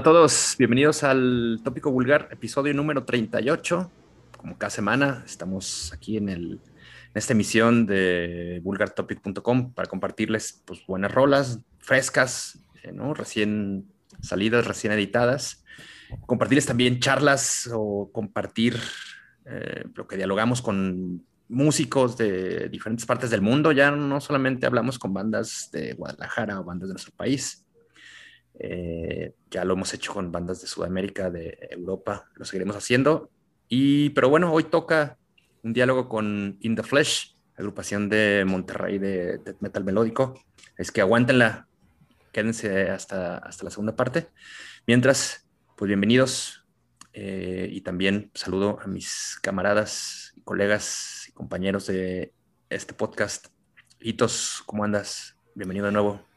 Hola a todos, bienvenidos al Tópico Vulgar, episodio número 38. Como cada semana, estamos aquí en, el, en esta emisión de vulgartopic.com para compartirles pues, buenas rolas, frescas, eh, ¿no? recién salidas, recién editadas. Compartirles también charlas o compartir eh, lo que dialogamos con músicos de diferentes partes del mundo. Ya no solamente hablamos con bandas de Guadalajara o bandas de nuestro país. Eh, ya lo hemos hecho con bandas de Sudamérica, de Europa, lo seguiremos haciendo. Y, pero bueno, hoy toca un diálogo con In the Flesh, agrupación de Monterrey de death metal melódico. Es que aguántenla, quédense hasta, hasta la segunda parte. Mientras, pues bienvenidos eh, y también saludo a mis camaradas, colegas y compañeros de este podcast. Hitos, ¿cómo andas? Bienvenido de nuevo.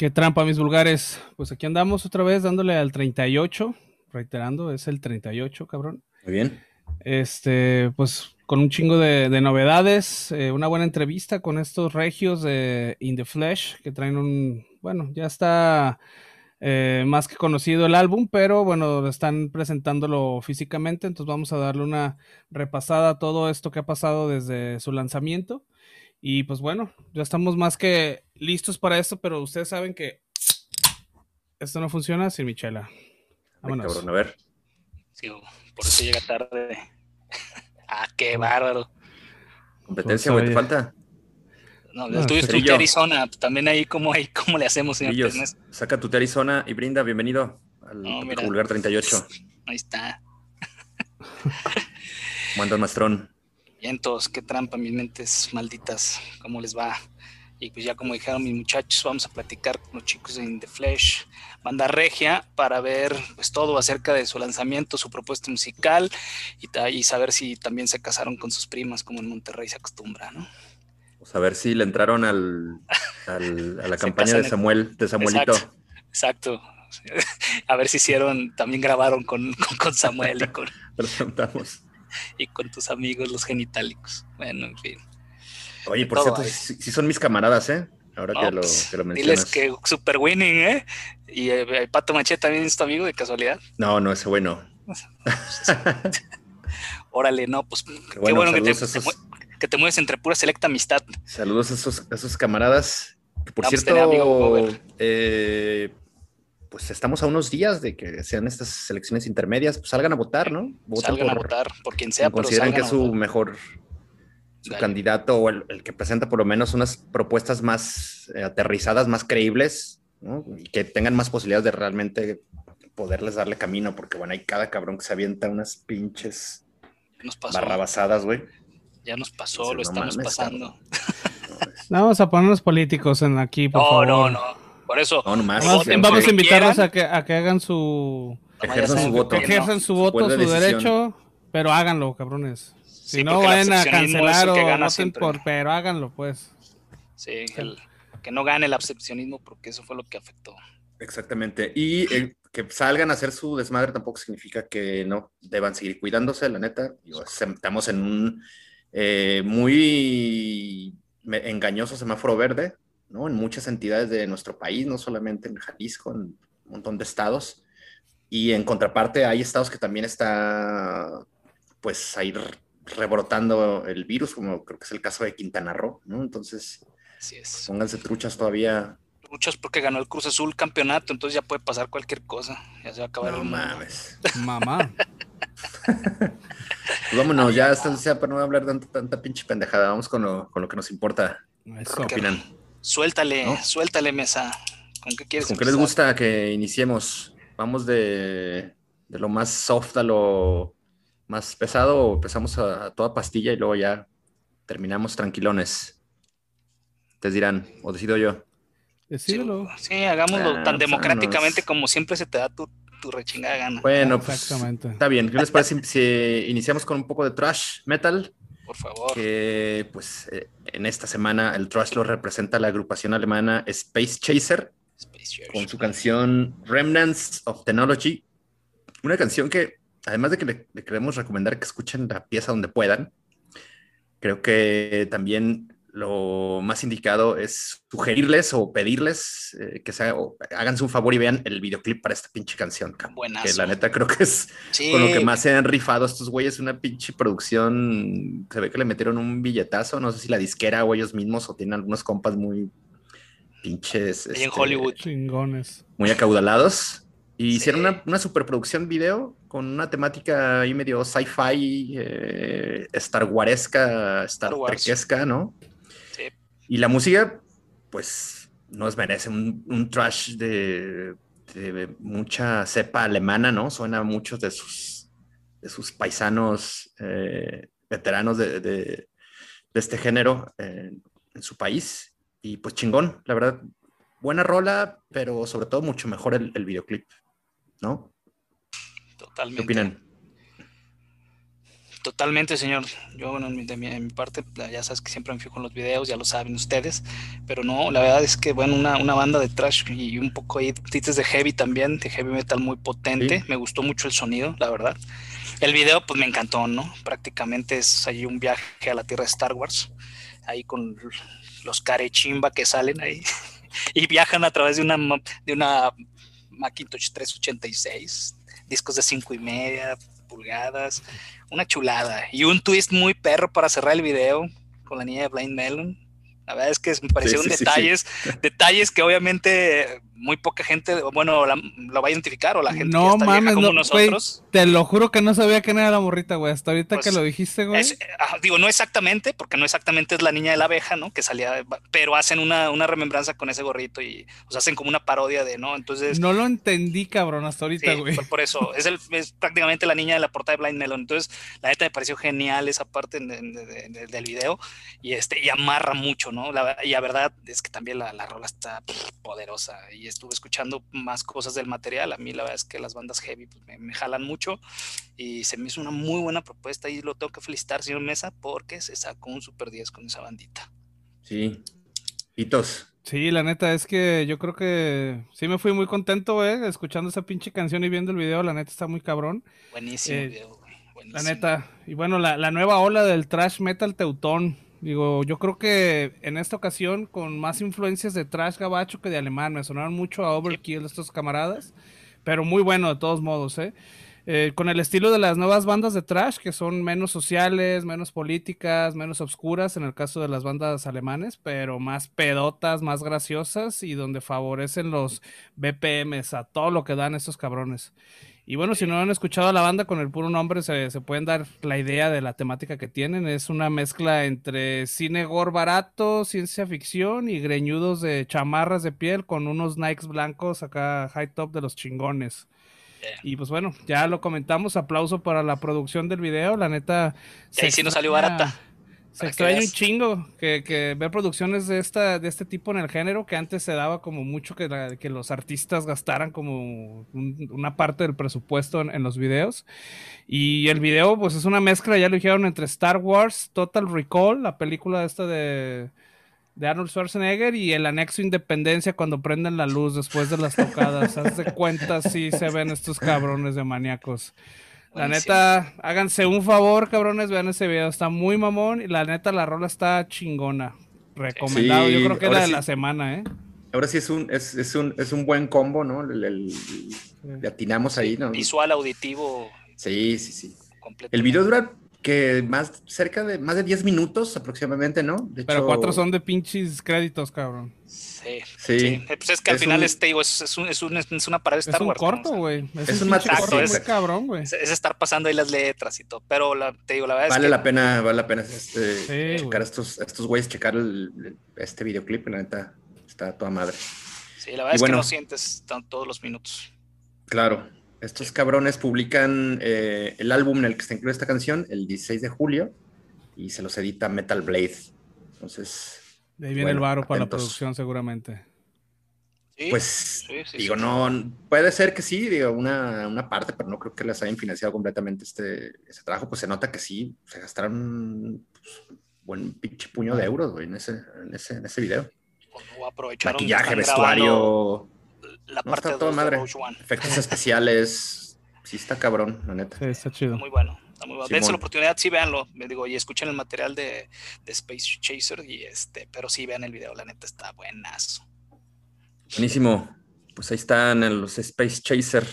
Qué trampa, mis vulgares. Pues aquí andamos otra vez dándole al 38, reiterando, es el 38, cabrón. Muy bien. Este, pues con un chingo de, de novedades, eh, una buena entrevista con estos regios de In the Flesh, que traen un, bueno, ya está eh, más que conocido el álbum, pero bueno, están presentándolo físicamente, entonces vamos a darle una repasada a todo esto que ha pasado desde su lanzamiento. Y pues bueno, ya estamos más que listos para esto, pero ustedes saben que esto no funciona sin Michela. Vámonos. Cabrón, a ver. Sí, por eso llega tarde. ah, qué bárbaro. Competencia, güey, ¿te falta? No, el tuyo es tu Arizona. También ahí, ¿cómo, ahí, cómo le hacemos, señor Cerillos, Saca tu Arizona y brinda. Bienvenido al no, Vulgar 38. Ahí está. ¿Cómo andas, Mastrón? Vientos, qué trampa, mis mentes malditas. ¿Cómo les va? Y pues ya como dijeron mis muchachos, vamos a platicar con los chicos de In The Flesh, banda regia, para ver pues todo acerca de su lanzamiento, su propuesta musical y, y saber si también se casaron con sus primas, como en Monterrey se acostumbra, ¿no? Pues a ver si le entraron al, a la campaña de Samuel, de Samuelito. Exacto, A ver si hicieron, también grabaron con, con, Samuel y con, y con tus amigos los genitálicos. Bueno, en fin. Oye, por cierto, si son mis camaradas, ¿eh? Ahora que, lo, pues, que, lo, mencionas. Diles que super winning, ¿eh? Y el, eh, Pato Machete también es tu amigo de casualidad. No, no, ese bueno. Órale, no, pues qué bueno, que, te, que, te, mueves entre pura selecta amistad. Saludos a esos, a esos camaradas. Que por cierto, eh, pues estamos a unos días de que sean estas elecciones intermedias, pues salgan a votar, ¿no? salgan a votar por quien sea. Pero consideren que es su mejor su candidato o el, que presenta por lo menos unas propuestas más eh, aterrizadas, más creíbles, ¿no? y que tengan más posibilidades de realmente poderles darle camino, porque bueno, hay cada cabrón que se avienta unas pinches barrabasadas, güey. Ya nos pasó, lo estamos pasando. No, vamos a ponernos políticos en aquí, por favor. No, no, no. Por eso. No, vamos, vamos a invitarlos a que, a que hagan su. Ejerzan su voto. Ejerzan su voto, su derecho, pero háganlo, cabrones. Si no vayan a cancelar o voten por, pero háganlo, pues. Sí, que no gane el abstencionismo porque eso fue lo que afectó. Exactamente. Y que salgan a hacer su desmadre tampoco significa que no deban seguir cuidándose, la neta. Estamos en un eh, muy engañoso semáforo verde, ¿no? En muchas entidades de nuestro país, no solamente en Jalisco, en un montón de estados. Y en contraparte hay estados que también está, pues, ahí rebrotando el virus, como creo que es el caso de Quintana Roo, ¿no? Entonces, Así es. pónganse truchas todavía. Truchas porque ganó el Cruz Azul campeonato, entonces ya puede pasar cualquier cosa. Ya se va a acabar no mames. Mamá. pues vámonos, ya está, sea, para no hablar de tanta, pinche pendejada, vamos con lo, con lo que nos importa. ¿Qué opinan? Suéltale, suéltale, mesa. ¿Con qué quieres? ¿Con qué les gusta que iniciemos? Vamos de, de lo más soft a lo más pesado o empezamos a, toda pastilla y luego ya terminamos tranquilones? Te dirán, o decido yo. Decídelo. Sí, hagámoslo ah, tan pues, democráticamente como siempre se te da tu, tu rechingada gana. Bueno, pues está bien. ¿Qué les parece si iniciamos con un poco de trash metal? Por favor. Que pues eh, en esta semana el trash lo representa la agrupación alemana Space Chaser, Space Chaser. con su canción Remnants of Technology. Una canción que además de que le, queremos recomendar que escuchen la pieza donde puedan, creo que también lo más indicado es sugerirles o pedirles eh, que se hagan, háganse un favor y vean el videoclip para esta pinche canción. Que la neta creo que es con lo que más se han rifado estos güeyes, una pinche producción. Se ve que le metieron un billetazo, no sé si la disquera o ellos mismos o tienen algunos compas muy pinches. en este, Hollywood. Chingones. Muy acaudalados. Y hicieron una, una, superproducción video con una temática ahí medio sci-fi, eh, Star Waresca, Star, Trekesca, ¿no? Y la música, pues, nos merece un, trash de, mucha cepa alemana, ¿no? Suena a muchos de sus, de sus paisanos eh, veteranos de, este género en su país. Y pues chingón, la verdad, buena rola, pero sobre todo mucho mejor el videoclip. ¿no? Totalmente. ¿Qué opinan? Totalmente, señor. Yo, bueno, de mi, parte, ya sabes que siempre me fijo en los videos, ya lo saben ustedes, pero no, la verdad es que, bueno, una, banda de trash y un poco ahí, tites de heavy también, de heavy metal muy potente, me gustó mucho el sonido, la verdad. El video, pues me encantó, ¿no? Prácticamente es ahí un viaje a la tierra de Star Wars, ahí con los carechimba que salen ahí y viajan a través de una, de una Macintosh 386, discos de 5 y media pulgadas, una chulada y un twist muy perro para cerrar el video con la niña de Blind Melon. La verdad es que me parecieron detalles, detalles que obviamente muy poca gente, bueno, lo va a identificar o la gente no, que está como nosotros. te lo juro que no sabía quién era la morrita, güey. Hasta ahorita que pues, lo dijiste, güey. digo, no exactamente, porque no exactamente es la niña de la abeja, ¿no? Que salía, pero hacen una, una remembranza con ese gorrito y o hacen como una parodia de, ¿no? Entonces. No lo entendí, cabrón, hasta ahorita, güey. por, eso, es, el, es prácticamente la niña de la portada de Blind Melon. Entonces, la neta me pareció genial esa parte del video y este, y amarra mucho, ¿no? y la verdad es que también la, la rola está poderosa y estuve escuchando más cosas del material. A mí la verdad es que las bandas heavy pues, me, jalan mucho y se me hizo una muy buena propuesta y lo tengo que felicitar, señor Mesa, porque se sacó un super 10 con esa bandita. Sí. Hitos. Sí, la neta es que yo creo que sí me fui muy contento, eh, escuchando esa pinche canción y viendo el video, la neta está muy cabrón. Buenísimo eh, video, La neta. Y bueno, la, la nueva ola del trash metal teutón Digo, yo creo que en esta ocasión con más influencias de trash gabacho que de alemán. Me sonaron mucho a Overkill estos camaradas, pero muy bueno de todos modos, ¿eh? ¿eh? con el estilo de las nuevas bandas de trash, que son menos sociales, menos políticas, menos obscuras en el caso de las bandas alemanes, pero más pedotas, más graciosas y donde favorecen los BPMs a todo lo que dan estos cabrones. Y bueno, si no han escuchado a la banda con el puro nombre, se, pueden dar la idea de la temática que tienen. Es una mezcla entre cine gore barato, ciencia ficción y greñudos de chamarras de piel con unos Nikes blancos acá high top de los chingones. Y pues bueno, ya lo comentamos. Aplauso para la producción del video. La neta. Sí, sí nos salió barata. Se extraña un chingo que, que, ver producciones de esta de este tipo en el género que antes se daba como mucho que, que los artistas gastaran como una parte del presupuesto en, los videos y el video pues es una mezcla ya lo dijeron entre Star Wars Total Recall la película esta de de Arnold Schwarzenegger y el anexo Independencia cuando prenden la luz después de las tocadas. Haz de cuenta si se ven estos cabrones de maníacos. La neta, háganse un favor, cabrones, vean ese video, está muy mamón y la neta la rola está chingona. Recomendado, yo creo que es la de la semana, ¿eh? Ahora sí es un, es, es un, es un buen combo, ¿no? Le atinamos ahí, ¿no? Visual, auditivo. Sí, sí, sí. El video dura que más cerca de más de 10 minutos aproximadamente, ¿no? Pero cuatro son de pinches créditos, cabrón. Sí, sí. Pues es que al final este, digo, es, es, un, es, un, es, una pared de Star Wars. Es un corto, güey. Es, un, un corto, es, cabrón, güey. Es, estar pasando ahí las letras y todo. Pero la, te digo, la verdad vale es que... la pena, vale la pena este, checar estos, estos güeyes, checar el, este videoclip, la neta, está toda madre. Sí, la verdad es que no sientes todos los minutos. Claro. Estos cabrones publican eh, el álbum en el que se incluye esta canción el 16 de julio y se los edita Metal Blade. Entonces. De ahí viene el varo para la producción, seguramente. pues digo, no, puede ser que sí, digo, una, una, parte, pero no creo que les hayan financiado completamente este, este trabajo. Pues se nota que sí, se gastaron pues, buen pinche puño de euros en, ese, en, ese, en ese video. Pues Maquillaje, vestuario la parte de madre. Efectos especiales. Sí, está cabrón, la neta. Sí, está chido. Muy bueno. Está muy bueno. Dense la oportunidad, sí, véanlo. Me digo, y escuchen el material de, de, Space Chaser, y este, pero sí vean el video, la neta está buenazo. Buenísimo. Pues ahí están los Space Chaser.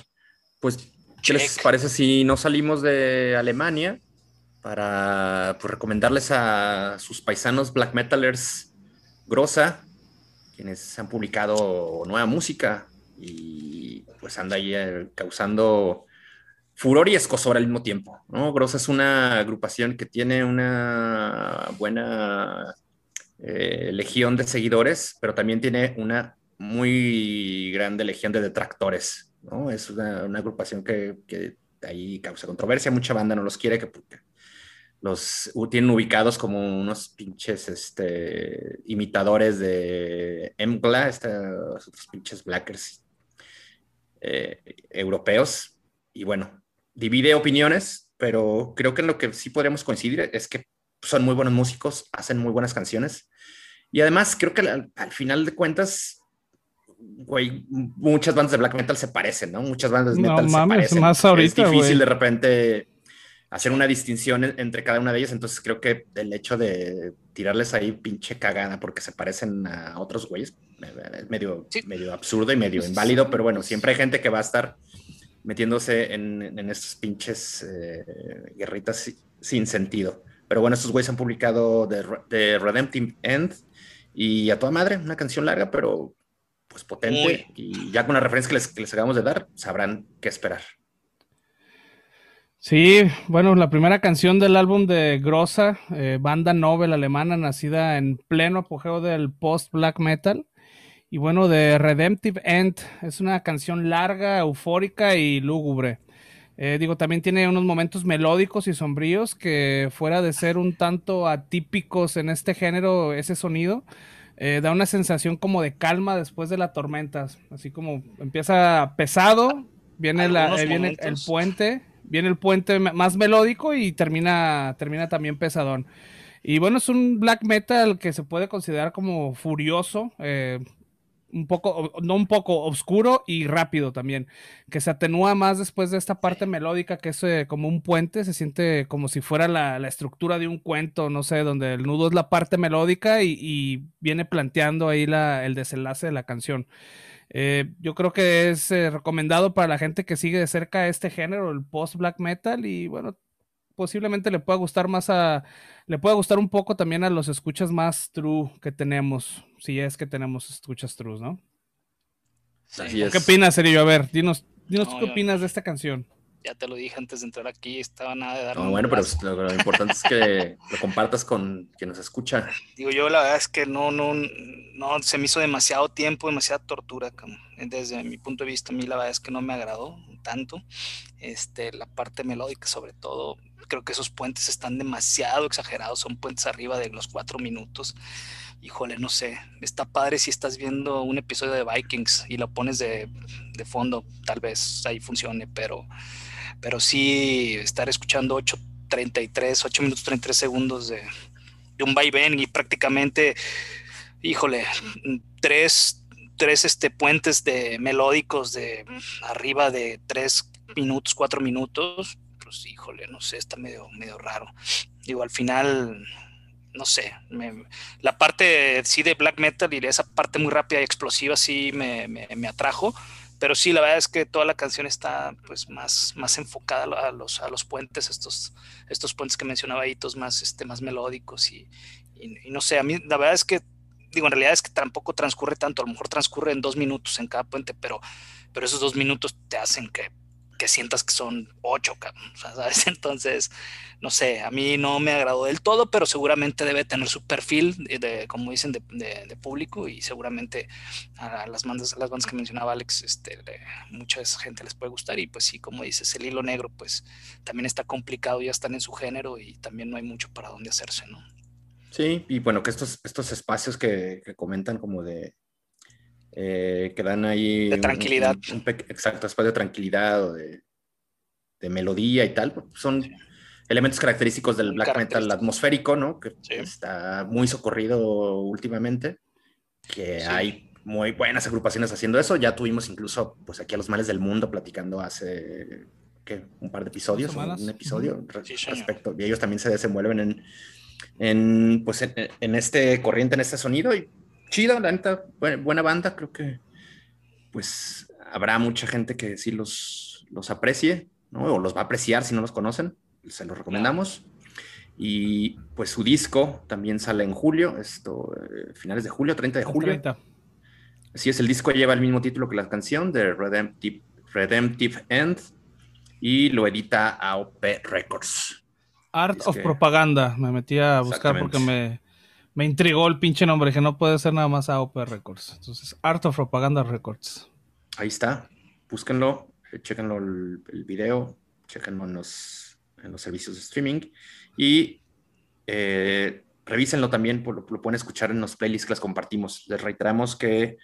Pues, ¿qué les parece si no salimos de Alemania para pues, recomendarles a sus paisanos black metalers Grosa, quienes han publicado nueva música y pues anda ahí eh, causando furor y escosor al mismo tiempo. ¿no? Grosa es una agrupación que tiene una buena eh, legión de seguidores, pero también tiene una muy grande legión de detractores. ¿no? Es una, agrupación que, ahí causa controversia, mucha banda no los quiere, que los tienen ubicados como unos pinches este, imitadores de Emgla, estos pinches blackers eh, europeos. Y bueno, divide opiniones, pero creo que en lo que sí podríamos coincidir es que son muy buenos músicos, hacen muy buenas canciones. Y además creo que al, final de cuentas, güey, muchas bandas de black metal se parecen, ¿no? Muchas bandas de metal se parecen. Más ahorita, es difícil de repente hacer una distinción entre cada una de ellas. Entonces creo que el hecho de tirarles ahí pinche cagada porque se parecen a otros güeyes es medio, medio absurdo y medio inválido, pero bueno, siempre hay gente que va a estar metiéndose en, en estos pinches eh, guerritas sin sentido. Pero bueno, estos güeyes han publicado The, Redemptive End y a toda madre, una canción larga, pero pues potente. Y ya con la referencia que les, que les acabamos de dar, sabrán qué esperar. Sí, bueno, la primera canción del álbum de Grossa, eh, banda novel alemana nacida en pleno apogeo del post-black metal. Y bueno, de Redemptive End es una canción larga, eufórica y lúgubre. Eh, digo, también tiene unos momentos melódicos y sombríos que fuera de ser un tanto atípicos en este género, ese sonido, eh, da una sensación como de calma después de las tormentas. Así como empieza pesado, viene, la, eh, viene el puente, viene el puente más melódico y termina, termina también pesadón. Y bueno, es un black metal que se puede considerar como furioso, un poco, no un poco, oscuro y rápido también, que se atenúa más después de esta parte melódica que es eh, como un puente, se siente como si fuera la, estructura de un cuento, no sé, donde el nudo es la parte melódica y, viene planteando ahí la, el desenlace de la canción. Eh, yo creo que es eh, recomendado para la gente que sigue de cerca este género, el post black metal, y bueno, posiblemente le pueda gustar más a, le pueda gustar un poco también a los escuchas más true que tenemos, si es que tenemos escuchas true, ¿no? ¿Qué opinas, Sergio? A ver, dinos, dinos qué opinas de esta canción. Ya te lo dije antes de entrar aquí, estaba nada de dar. No, bueno, pero lo, importante es que lo compartas con quien nos escucha. Digo, yo la verdad es que no, no, no, se me hizo demasiado tiempo, demasiada tortura. Desde mi punto de vista, a mí la verdad es que no me agradó tanto. Este, la parte melódica, sobre todo, creo que esos puentes están demasiado exagerados, son puentes arriba de los cuatro minutos. Híjole, no sé, está padre si estás viendo un episodio de Vikings y lo pones de, fondo, tal vez ahí funcione, pero, pero sí estar escuchando 8.33, 8 minutos 33 segundos de, de un vaivén y prácticamente, híjole, tres, tres este, puentes de melódicos de arriba de tres minutos, cuatro minutos, pues híjole, no sé, está medio, medio raro. Digo, al final, no sé, la parte sí de black metal y esa parte muy rápida y explosiva sí me, me, atrajo, pero sí, la verdad es que toda la canción está pues más, más enfocada a los, a los puentes, estos, estos puentes que mencionaba hitos más, este, más melódicos y, y, no sé, a mí la verdad es que, digo, en realidad es que tampoco transcurre tanto, a lo mejor transcurre en dos minutos en cada puente, pero, pero esos dos minutos te hacen que que sientas que son ocho. Entonces, no sé, a mí no me agradó del todo, pero seguramente debe tener su perfil, de, como dicen, de, público y seguramente a las bandas, las bandas que mencionaba Alex, este, mucha gente les puede gustar y pues sí, como dices, el hilo negro pues también está complicado, ya están en su género y también no hay mucho para dónde hacerse, ¿no? Sí, y bueno, que estos, estos espacios que comentan como de, eh, que dan ahí... De tranquilidad. exacto, espacio de tranquilidad o de, melodía y tal. Son elementos característicos del black metal atmosférico, ¿no? Que está muy socorrido últimamente, que hay muy buenas agrupaciones haciendo eso. Ya tuvimos incluso, pues aquí a los males del mundo platicando hace que un par de episodios, un, episodio respecto, y ellos también se desenvuelven en, en pues en, este corriente, en este sonido, y chido, la neta, buena, banda, creo que pues habrá mucha gente que sí los, los aprecie, ¿no? O los va a apreciar si no los conocen, se los recomendamos. Y pues su disco también sale en julio, esto, eh, finales de julio, 30 de julio. 30. Así es, el disco lleva el mismo título que la canción, de Redemptive, Redemptive End, y lo edita AOP Records. Art of Propaganda, me metí a buscar porque me, me intrigó el pinche nombre, que no puede ser nada más AOP Records. Entonces, Art of Propaganda Records. Ahí está, búsquenlo, eh, chequenlo el, video, chequenlo en los, en los servicios de streaming y eh, revísenlo también, lo, lo, pueden escuchar en los playlists que les compartimos. Les reiteramos que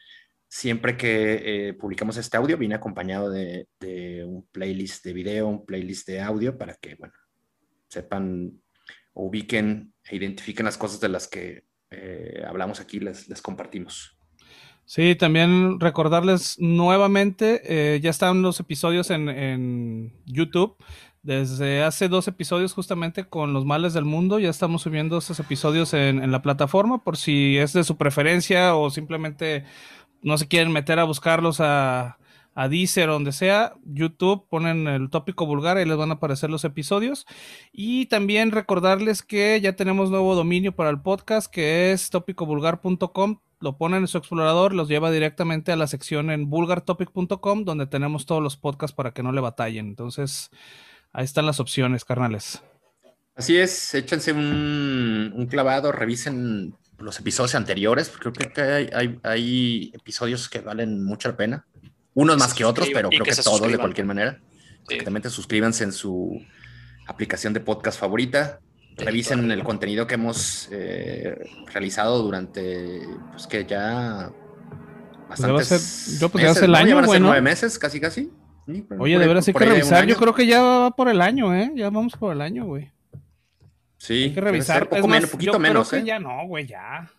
siempre que eh, publicamos este audio viene acompañado de, un playlist de video, un playlist de audio para que, bueno, sepan, ubiquen e identifiquen las cosas de las que eh, hablamos aquí, les, les, compartimos. Sí, también recordarles nuevamente, eh, ya están los episodios en, en, YouTube. Desde hace dos episodios justamente con los males del mundo, ya estamos subiendo esos episodios en, en la plataforma por si es de su preferencia o simplemente no se quieren meter a buscarlos a, a Deezer donde sea, YouTube, ponen el tópico vulgar y les van a aparecer los episodios. Y también recordarles que ya tenemos nuevo dominio para el podcast que es tópicovulgar.com. Lo ponen en su explorador, los lleva directamente a la sección en vulgartopic.com donde tenemos todos los podcasts para que no le batallen. Entonces, ahí están las opciones, carnales. Así es, échense un, un clavado, revisen los episodios anteriores, creo que hay, hay, episodios que valen mucha pena. Unos más que otros, pero creo que, todos de cualquier manera. Exactamente, suscríbanse en su aplicación de podcast favorita. Revisen el contenido que hemos eh, realizado durante, pues que ya bastantes yo pues el año, nueve meses, casi casi. Oye, de verdad hay que revisar. Yo creo que ya va por el año, ¿eh? Ya vamos por el año, güey. Sí, hay que revisar. Poco menos, poquito menos. Creo que ¿eh? ya no, güey, ya.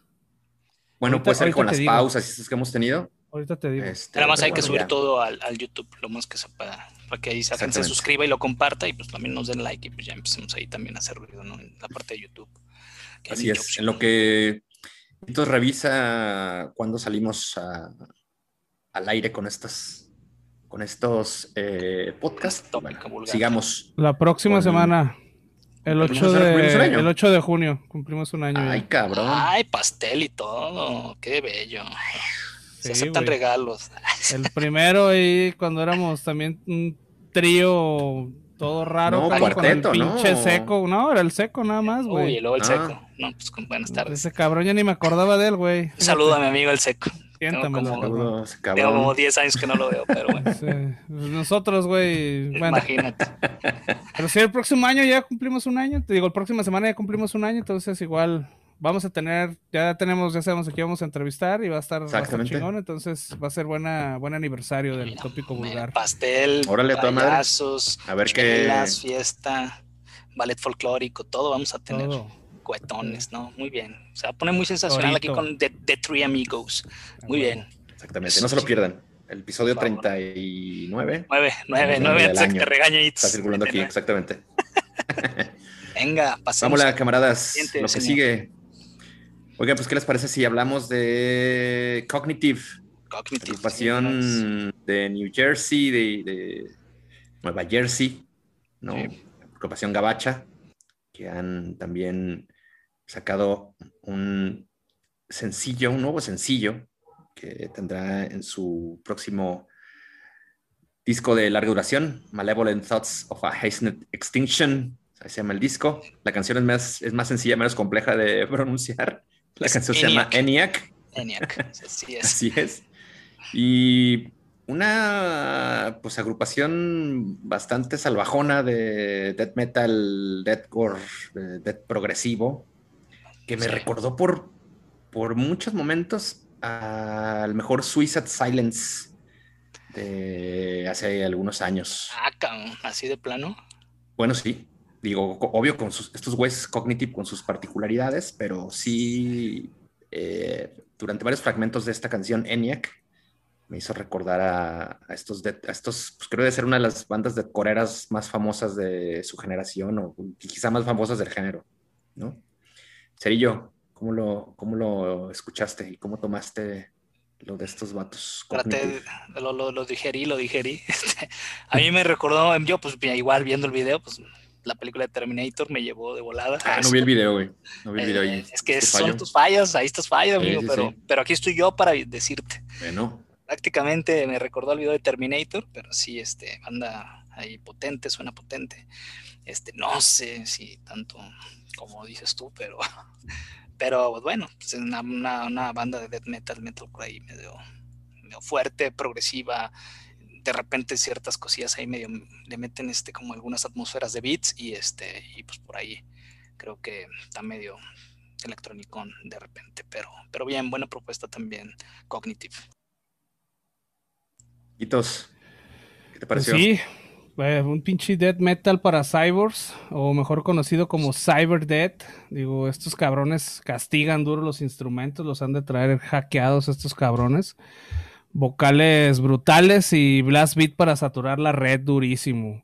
Bueno, puede ser con las pausas que hemos tenido. Ahorita te digo. Este, Además hay que subir todo al, YouTube, lo más que se pueda, para que ahí se, se suscriba y lo comparta y pues también nos den like y pues ya empecemos ahí también a hacer ruido, ¿no? En la parte de YouTube. Así es, en lo que entonces revisa cuando salimos al aire con estas con estos eh, podcasts. sigamos. La próxima semana. El 8, de, el 8 de junio, cumplimos un año. Ay, cabrón. Ay, pastel y todo, qué bello. Se aceptan regalos. El primero ahí cuando éramos también un trío todo raro. No, cuarteto, con el pinche seco. No, era el seco nada más, güey. Uy, y luego el ah. seco. No, pues con buenas tardes. Ese cabrón ya ni me acordaba de él, güey. Saluda a mi amigo el seco. Tengo como, 10 años que no lo veo, pero bueno. Nosotros, güey. Bueno. Imagínate. Pero si el próximo año ya cumplimos un año, te digo, el próxima semana ya cumplimos un año, entonces igual vamos a tener, ya tenemos, ya sabemos a quién vamos a entrevistar y va a estar, bastante chingón, entonces va a ser buena, buen aniversario del tópico vulgar. Pastel, Órale, payasos, a ver qué fiesta, ballet folclórico, todo vamos a tener. Todo cuetones, ¿no? Muy bien. O sea, pone muy sensacional aquí con The, Three Amigos. Muy bien. Exactamente, no se lo pierdan. El episodio 39. 9, 9, 9, antes que te regañe Está circulando aquí, exactamente. Venga, pasamos. Vamos, camaradas. Lo que sigue. Oigan, pues, ¿qué les parece si hablamos de Cognitive? Cognitive. Agrupación de New Jersey, de, Nueva Jersey, ¿no? Agrupación Gabacha, que han también sacado un sencillo, un nuevo sencillo que tendrá en su próximo disco de larga duración, Malevolent Thoughts of a Hastened Extinction, así se llama el disco. La canción es más, es más sencilla, menos compleja de pronunciar. La canción se llama ENIAC. ENIAC, así es. así es. Y una pues agrupación bastante salvajona de death metal, deathcore, death progresivo, que me recordó por, por muchos momentos al mejor Suicide Silence de hace algunos años. Ah, así de plano. Bueno, sí. Digo, obvio con sus, estos güeyes cognitive con sus particularidades, pero sí eh, durante varios fragmentos de esta canción, ENIAC, me hizo recordar a, estos, de, estos, pues creo de ser una de las bandas de coreras más famosas de su generación o quizá más famosas del género, ¿no? Cerillo, ¿cómo lo, cómo lo escuchaste y cómo tomaste lo de estos vatos? lo, lo, lo, digerí, lo digerí. Este, a mí me recordó, yo pues igual viendo el video, pues la película de Terminator me llevó de volada. Ah, no vi el video, güey. No vi el video. Eh, es que son tus fallas, ahí estás fallas, amigo, pero, pero aquí estoy yo para decirte. Bueno. Prácticamente me recordó el video de Terminator, pero sí, este, anda ahí potente, suena potente. Este, no sé si tanto como dices tú, pero, pero pues, bueno, es pues, una, una, banda de death metal, metalcore ahí medio, medio fuerte, progresiva, de repente ciertas cosillas ahí medio le meten este como algunas atmósferas de beats y este y pues por ahí creo que está medio electrónico de repente, pero pero bien, buena propuesta también Cognitive. Hitos, ¿qué te pareció? Sí, eh, un pinche death metal para cyborgs, o mejor conocido como cyber death. Digo, estos cabrones castigan duro los instrumentos, los han de traer hackeados estos cabrones vocales brutales y blast beat para saturar la red durísimo.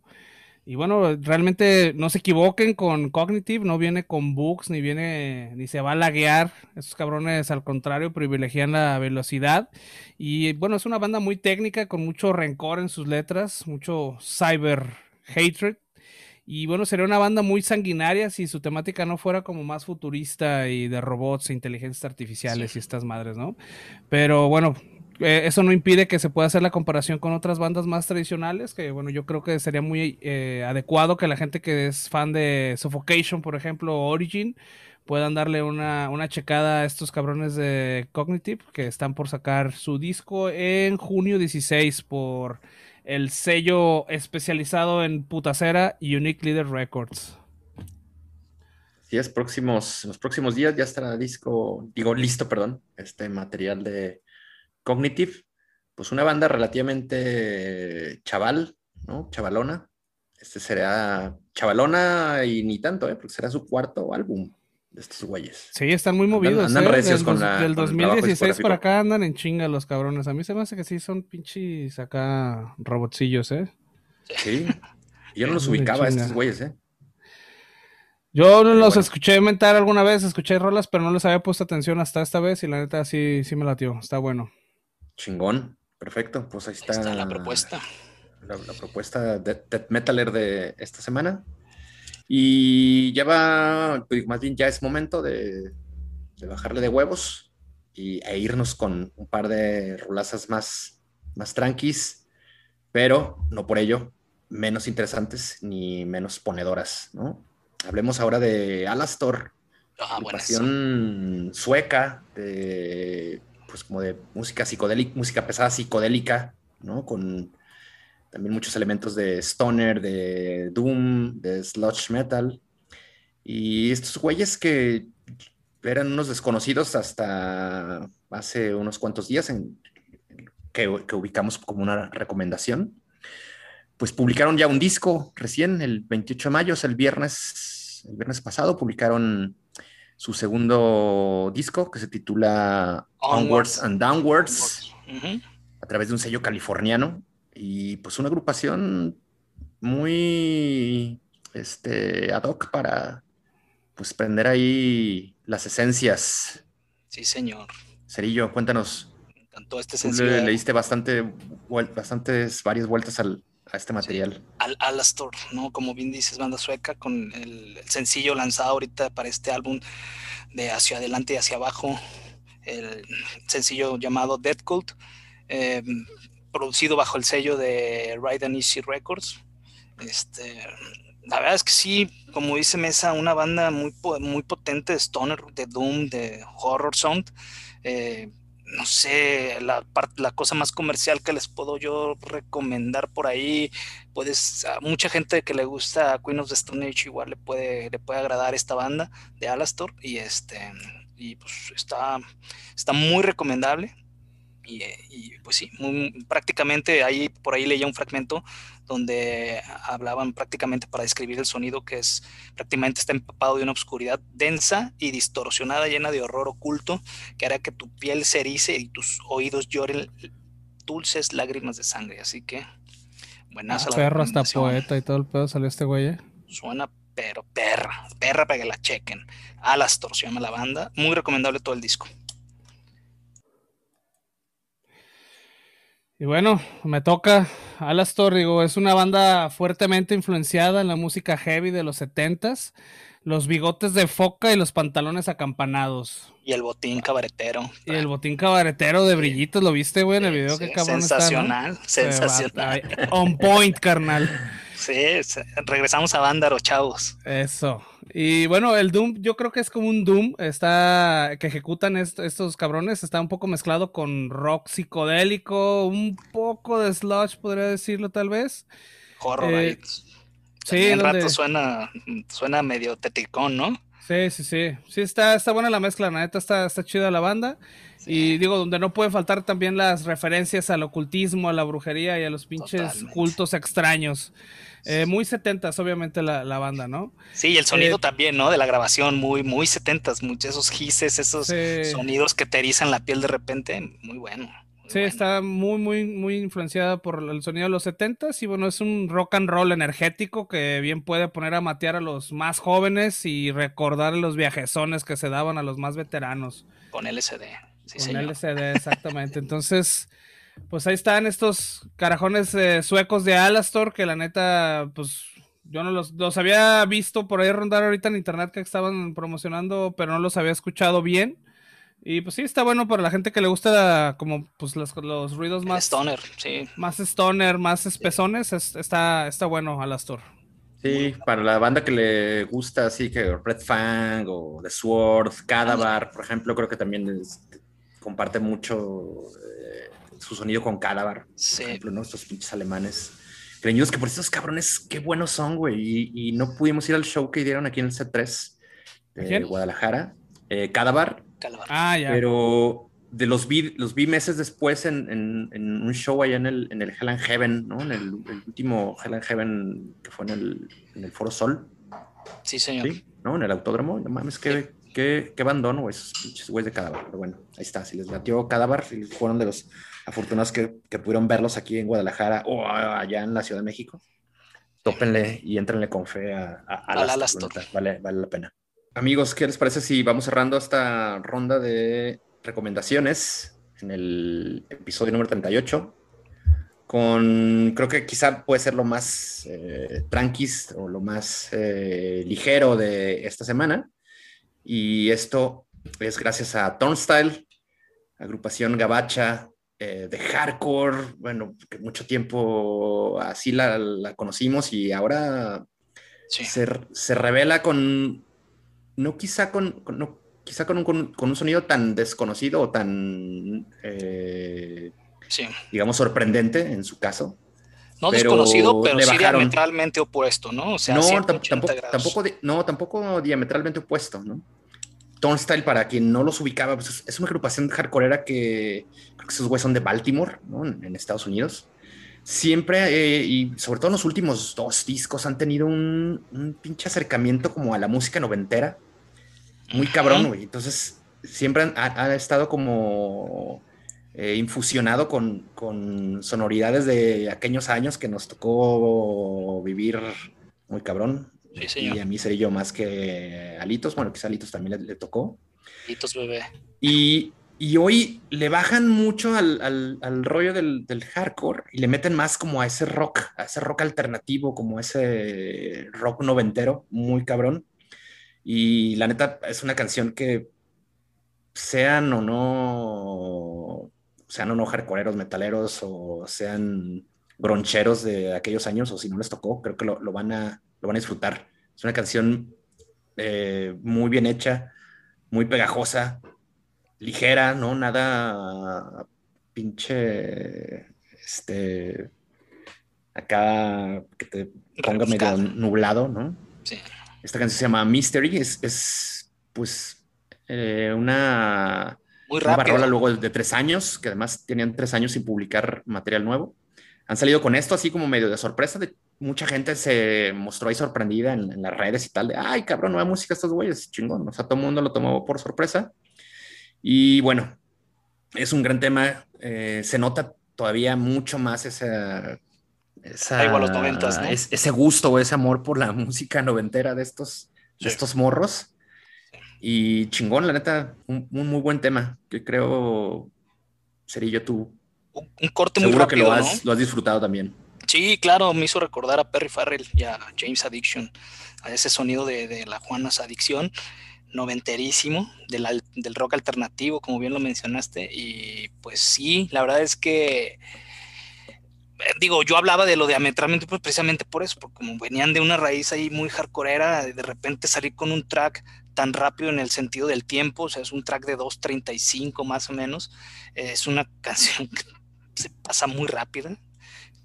Y bueno, realmente no se equivoquen con Cognitive, no viene con bugs, ni viene, ni se va a laguear. Estos cabrones, al contrario, privilegian la velocidad. Y bueno, es una banda muy técnica, con mucho rencor en sus letras, mucho cyber hatred. Y bueno, sería una banda muy sanguinaria si su temática no fuera como más futurista y de robots e inteligencias artificiales y estas madres, ¿no? Pero bueno, eh, eso no impide que se pueda hacer la comparación con otras bandas más tradicionales, que bueno, yo creo que sería muy eh, adecuado que la gente que es fan de Suffocation, por ejemplo, o Origin, puedan darle una, una checada a estos cabrones de Cognitive, que están por sacar su disco en junio 16 por el sello especializado en putacera Unique Leader Records. es, próximos, los próximos días ya estará disco, digo, listo, perdón, este material de Cognitive, pues una banda relativamente chaval, ¿no? Chavalona. Este será chavalona y ni tanto, ¿eh? Porque será su cuarto álbum de estos güeyes. Sí, están muy movidos. Andan, ¿eh? recios con la. Del 2016 para acá andan en chinga los cabrones. A mí se me hace que sí son pinches acá robotcillos, ¿eh? Sí. Yo no los ubicaba a estos güeyes, ¿eh? Yo los escuché mentar alguna vez, escuché rolas, pero no les había puesto atención hasta esta vez y la neta sí, sí me latió. Está bueno. Chingón, perfecto. Pues ahí está, la propuesta. La, propuesta de, Metaler de esta semana. Y ya va, pues, más bien ya es momento de, bajarle de huevos y, e irnos con un par de rulazas más, más tranquis, pero no por ello menos interesantes ni menos ponedoras, ¿no? Hablemos ahora de Alastor, ah, sueca de pues como de música psicodélica, música pesada psicodélica, ¿no? Con también muchos elementos de stoner, de doom, de sludge metal. Y estos güeyes que eran unos desconocidos hasta hace unos cuantos días en, que, ubicamos como una recomendación, pues publicaron ya un disco recién, el 28 de mayo, el viernes, el viernes pasado, publicaron su segundo disco que se titula Onwards, and Downwards a través de un sello californiano y pues una agrupación muy este, ad hoc para pues prender ahí las esencias. Sí, señor. Cerillo, cuéntanos. Tanto este sencillo. Le, diste bastante, bastantes, varias vueltas al, a este material. al Alastor, ¿no? Como bien dices, banda sueca, con el, sencillo lanzado ahorita para este álbum de hacia adelante y hacia abajo, el sencillo llamado Dead Cult, eh, producido bajo el sello de Ride and Easy Records. Este, la verdad es que sí, como dice Mesa, una banda muy, muy potente de stoner, de doom, de horror sound. Eh, no sé, la, la cosa más comercial que les puedo yo recomendar por ahí, puedes, a mucha gente que le gusta Queen of the Stone Age igual le puede, le puede agradar esta banda de Alastor y este, y pues está, está muy recomendable. Y, pues sí, prácticamente ahí por ahí leía un fragmento donde hablaban prácticamente para describir el sonido que es prácticamente está empapado de una oscuridad densa y distorsionada, llena de horror oculto, que hará que tu piel se erice y tus oídos lloren Dulces Lágrimas de Sangre. Así que, buenas ah, Perro, hasta poeta y todo el pedo salió este güey. ¿eh? Suena pero perra, perra para que la chequen. Alastor se llama la banda. Muy recomendable todo el disco. Y bueno, me toca. Alastor, digo, es una banda fuertemente influenciada en la música heavy de los setentas los bigotes de foca y los pantalones acampanados. Y el botín cabaretero. Y el botín cabaretero de brillitos, ¿lo viste, güey, en el video? que cabrón sensacional, sensacional. On point, carnal. Sí, regresamos a Vándaro, chavos. Eso. Y bueno, el Doom, yo creo que es como un Doom, está que ejecutan estos cabrones, está un poco mezclado con rock psicodélico, un poco de sludge, podría decirlo tal vez. Horror, eh, Sí, en rato suena, suena medio teticón, ¿no? Sí, sí, sí. Sí, está, está buena la mezcla, la neta está, está chida la banda. Y digo, donde no pueden faltar también las referencias al ocultismo, a la brujería y a los pinches cultos extraños. Eh, muy setentas, obviamente, la, la, banda, ¿no? Sí, y el sonido eh, también, ¿no? De la grabación, muy, muy setentas, muchos esos gises, esos sonidos que te erizan la piel de repente, muy bueno. Sí, está muy, muy, muy influenciada por el sonido de los 70 y bueno, es un rock and roll energético que bien puede poner a matear a los más jóvenes y recordar los viajezones que se daban a los más veteranos. Con LCD. Sí, Con LCD, exactamente. Entonces, pues ahí están estos carajones eh, suecos de Alastor que la neta, pues yo no los, los había visto por ahí rondar ahorita en internet que estaban promocionando, pero no los había escuchado bien. Y pues sí, está bueno para la gente que le gusta como pues los, los ruidos más... stoner, sí. Más stoner, más espesones, está, está bueno Alastor. Sí, para la banda que le gusta así que Red Fang o The Sword, Cadavar, por ejemplo, creo que también comparte mucho eh, su sonido con Cadavar, sí. por ejemplo, ¿no? Estos pinches alemanes. Creñudos que por esos cabrones, qué buenos son, güey. Y, no pudimos ir al show que dieron aquí en el C3 de Guadalajara. Eh, Cadavar, Ah, ya. Pero de los vi, los vi meses después en, en, un show allá en el, en el Hell and Heaven, ¿no? En el, último Hell and Heaven que fue en el, en el Foro Sol. Sí, señor. ¿Sí? ¿No? En el autódromo. No mames, qué, qué, qué bandón, güey, esos pinches güeyes de cadáver. Pero bueno, ahí está. Si les batió cadáver, y fueron de los afortunados que, que, pudieron verlos aquí en Guadalajara o allá en la Ciudad de México. Tópenle y entrenle con fe a, a, a, las, vale, vale la pena. Amigos, ¿qué les parece si vamos cerrando esta ronda de recomendaciones en el episodio número 38? Con, creo que quizá puede ser lo más eh, tranquis o lo más eh, ligero de esta semana. Y esto es gracias a Turnstile, agrupación gabacha eh, de hardcore. Bueno, que mucho tiempo así la, conocimos y ahora se, se revela con no quizá con, no, quizá con un, con, un, sonido tan desconocido o tan, eh, digamos, sorprendente en su caso. No desconocido, pero sí diametralmente opuesto, ¿no? O sea, no, tampoco, tampoco, no, tampoco diametralmente opuesto, ¿no? Turnstile, para quien no los ubicaba, pues es una agrupación hardcoreera que creo que esos güeyes son de Baltimore, ¿no? En, Estados Unidos. Siempre, eh, y sobre todo en los últimos dos discos, han tenido un, un pinche acercamiento como a la música noventera muy cabrón, güey. Entonces, siempre ha, estado como eh, infusionado con, con, sonoridades de aquellos años que nos tocó vivir muy cabrón. Y a mí sería yo más que Alitos. Bueno, quizá Alitos también le, tocó. Alitos bebé. Y, y, hoy le bajan mucho al, al, al rollo del, del, hardcore y le meten más como a ese rock, a ese rock alternativo, como ese rock noventero, muy cabrón. Y la neta es una canción que sean o no, sean o no hardcoreeros, metaleros o sean groncheros de aquellos años o si no les tocó, creo que lo, van, a, lo van a disfrutar. Es una canción eh, muy bien hecha, muy pegajosa, ligera, ¿no? Nada pinche, este, acá que te ponga medio nublado, ¿no? Sí. Esta canción se llama Mystery, es, pues eh, una, Muy rola luego de tres años, que además tenían tres años sin publicar material nuevo. Han salido con esto así como medio de sorpresa, de mucha gente se mostró ahí sorprendida en, las redes y tal, de, ay cabrón, nueva música estos güeyes, chingón, o sea, todo el mundo lo tomó por sorpresa. Y bueno, es un gran tema, eh, se nota todavía mucho más esa, esa los noventas, ese gusto o ese amor por la música noventera de estos, de estos morros. Y chingón, la neta, un, muy buen tema que creo, Cerillo, tú. Un, corte muy rápido, que lo has, lo has disfrutado también. Sí, claro, me hizo recordar a Perry Farrell y a James Addiction, a ese sonido de, de la Juanas Adicción, noventerísimo, del, del rock alternativo, como bien lo mencionaste. Y pues sí, la verdad es que eh, digo, yo hablaba de lo diametralmente pues precisamente por eso, porque como venían de una raíz ahí muy hardcoreera, de repente salir con un track tan rápido en el sentido del tiempo, o sea, es un track de 2.35 más o menos, es una canción que se pasa muy rápida,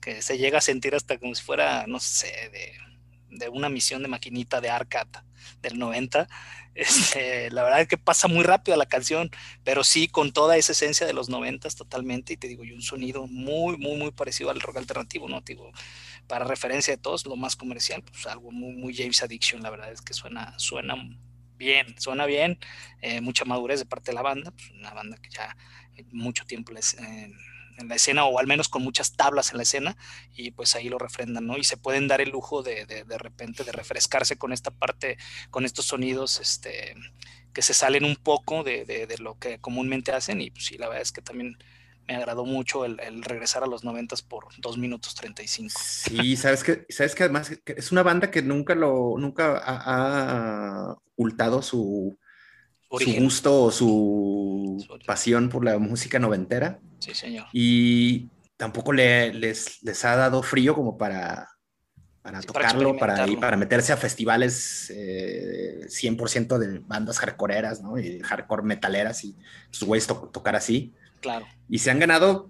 que se llega a sentir hasta como si fuera, no sé, de, una misión de maquinita de Arcad del 90. Este, la verdad es que pasa muy rápido la canción, pero sí con toda esa esencia de los 90 totalmente, y te digo, y un sonido muy, muy, muy parecido al rock alternativo, ¿no? digo, para referencia de todos, lo más comercial, pues algo muy, muy James Addiction, la verdad es que suena, suena bien, suena bien, eh, mucha madurez de parte de la banda, pues una banda que ya mucho tiempo les, en la escena o al menos con muchas tablas en la escena y pues ahí lo refrendan, ¿no? Y se pueden dar el lujo de, de, repente de refrescarse con esta parte, con estos sonidos, este, que se salen un poco de, de lo que comúnmente hacen y pues sí, la verdad es que también me agradó mucho el, regresar a los noventas por 2 minutos 35. Sí, sabes que, sabes que además es una banda que nunca lo, nunca ha ocultado su, su gusto o su, pasión por la música noventera. Sí, señor. Y tampoco le, les, les ha dado frío como para, para tocarlo, para, para, meterse a festivales 100% eh, de bandas hardcoreeras, ¿no? Y hardcore metaleras y sus güeyes tocar así. Claro. Y se han ganado,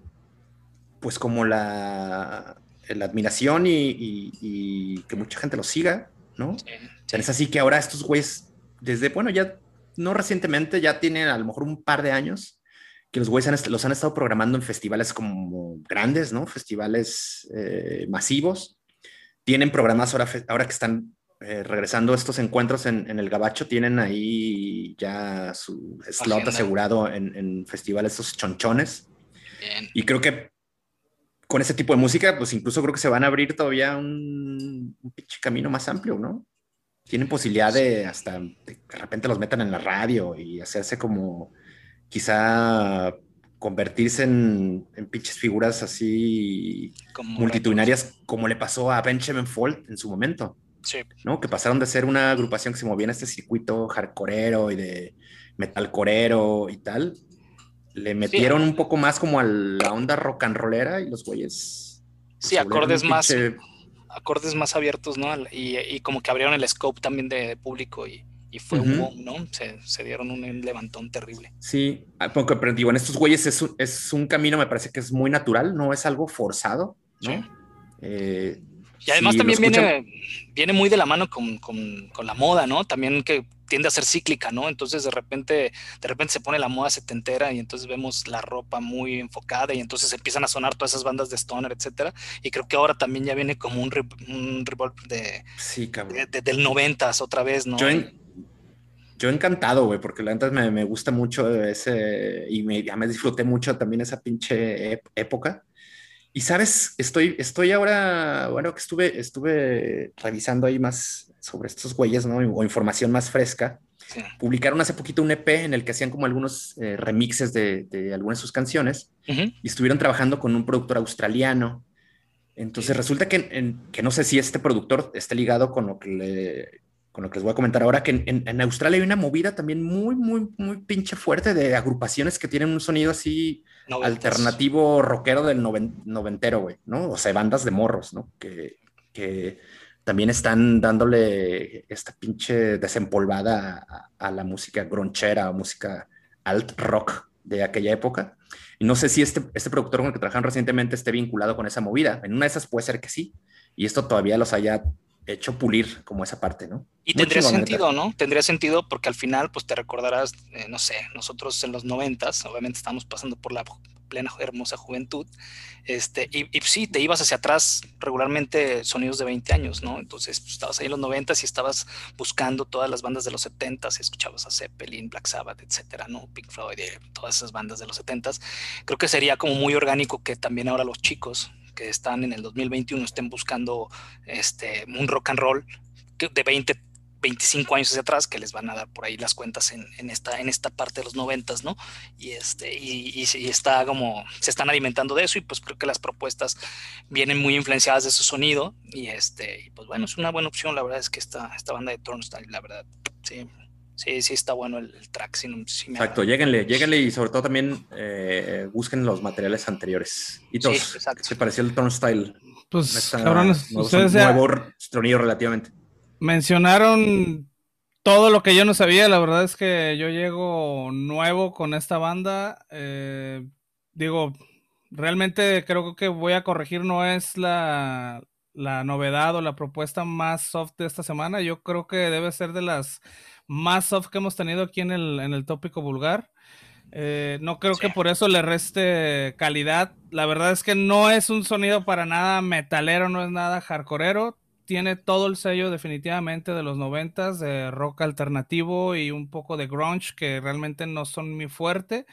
pues, como la, la admiración y, que mucha gente los siga, ¿no? Sí, Es así que ahora estos güeyes, desde, bueno, ya no recientemente, ya tienen a lo mejor un par de años, que los güeyes los han estado programando en festivales como grandes, ¿no? Festivales eh, masivos. Tienen programas ahora, ahora que están eh, regresando estos encuentros en, el Gabacho, tienen ahí ya su slot asegurado en, festivales, estos chonchones. Y creo que con ese tipo de música, pues incluso creo que se van a abrir todavía un, un camino más amplio, ¿no? Tienen posibilidad de hasta de repente los metan en la radio y hacerse como quizá convertirse en, en pinches figuras así multitudinarias como le pasó a Benjamin Fold en su momento. Sí. ¿no? Que pasaron de ser una agrupación que se movía en este circuito hardcoreero y de metalcorero y tal. Le metieron un poco más como a la onda rock and rollera y los güeyes. Sí, acordes más acordes más abiertos, ¿no? Y, como que abrieron el scope también de, público y, fue un boom, ¿no? Se, dieron un levantón terrible. Sí, porque, pero digo, en estos güeyes es un, es un camino, me parece que es muy natural, no es algo forzado, ¿no? Eh, y además también viene, viene muy de la mano con, con, con, la moda, ¿no? También que tiende a ser cíclica, ¿no? Entonces de repente, de repente se pone la moda setentera y entonces vemos la ropa muy enfocada y entonces empiezan a sonar todas esas bandas de stoner, etcétera. Y creo que ahora también ya viene como un, un de, sí, de, del noventas otra vez, ¿no? Yo, yo encantado, güey, porque la verdad me, me, gusta mucho ese y me, ya me disfruté mucho también esa pinche época. Y sabes, estoy, estoy ahora, bueno, que estuve, estuve revisando ahí más sobre estos güeyes, ¿no? O información más fresca. Publicaron hace poquito un EP en el que hacían como algunos eh, remixes de, de, algunas de sus canciones y estuvieron trabajando con un productor australiano. Entonces resulta que, que no sé si este productor esté ligado con lo que le, con lo que les voy a comentar ahora, que en, Australia hay una movida también muy, muy, muy pinche fuerte de agrupaciones que tienen un sonido así alternativo rockero del noventero, güey, ¿no? O sea, bandas de morros, ¿no? Que, que también están dándole esta pinche desempolvada a, la música gronchera música alt rock de aquella época. Y no sé si este, este productor con el que trabajan recientemente esté vinculado con esa movida. En una de esas puede ser que sí. Y esto todavía los haya hecho pulir como esa parte, ¿no? Y tendría sentido, ¿no? Tendría sentido porque al final, pues te recordarás, eh, no sé, nosotros en los noventas, obviamente estamos pasando por la plena hermosa juventud. Este, y, y, te ibas hacia atrás regularmente sonidos de 20 años, ¿no? Entonces pues, estabas ahí en los 90 y estabas buscando todas las bandas de los 70 y escuchabas a Zeppelin, Black Sabbath, etcétera, ¿no? Pink Floyd, eh, todas esas bandas de los 70 Creo que sería como muy orgánico que también ahora los chicos que están en el 2021 estén buscando este, un rock and roll de 20, 25 años hacia atrás que les van a dar por ahí las cuentas en, en esta, en esta parte de los 90, ¿no? Y, este, y, y, está como, se están alimentando de eso y pues creo que las propuestas vienen muy influenciadas de su sonido y este, y pues bueno, es una buena opción, la verdad es que esta, esta banda de Turnstile, la verdad, sí, Sí, sí está bueno el, track. Exacto, lléguenle, lléguenle y sobre todo también eh, busquen los materiales anteriores. Y todos, ¿qué te pareció el Turnstile? Pues, cabrones, ustedes nuevo sonido relativamente mencionaron todo lo que yo no sabía. La verdad es que yo llego nuevo con esta banda. Eh, digo, realmente creo que voy a corregir, no es la, la novedad o la propuesta más soft de esta semana. Yo creo que debe ser de las más soft que hemos tenido aquí en el, en el tópico vulgar. Eh, no creo que por eso le reste calidad. La verdad es que no es un sonido para nada metalero, no es nada hardcoreero tiene todo el sello definitivamente de los noventas, de rock alternativo y un poco de grunge que realmente no son muy fuerte,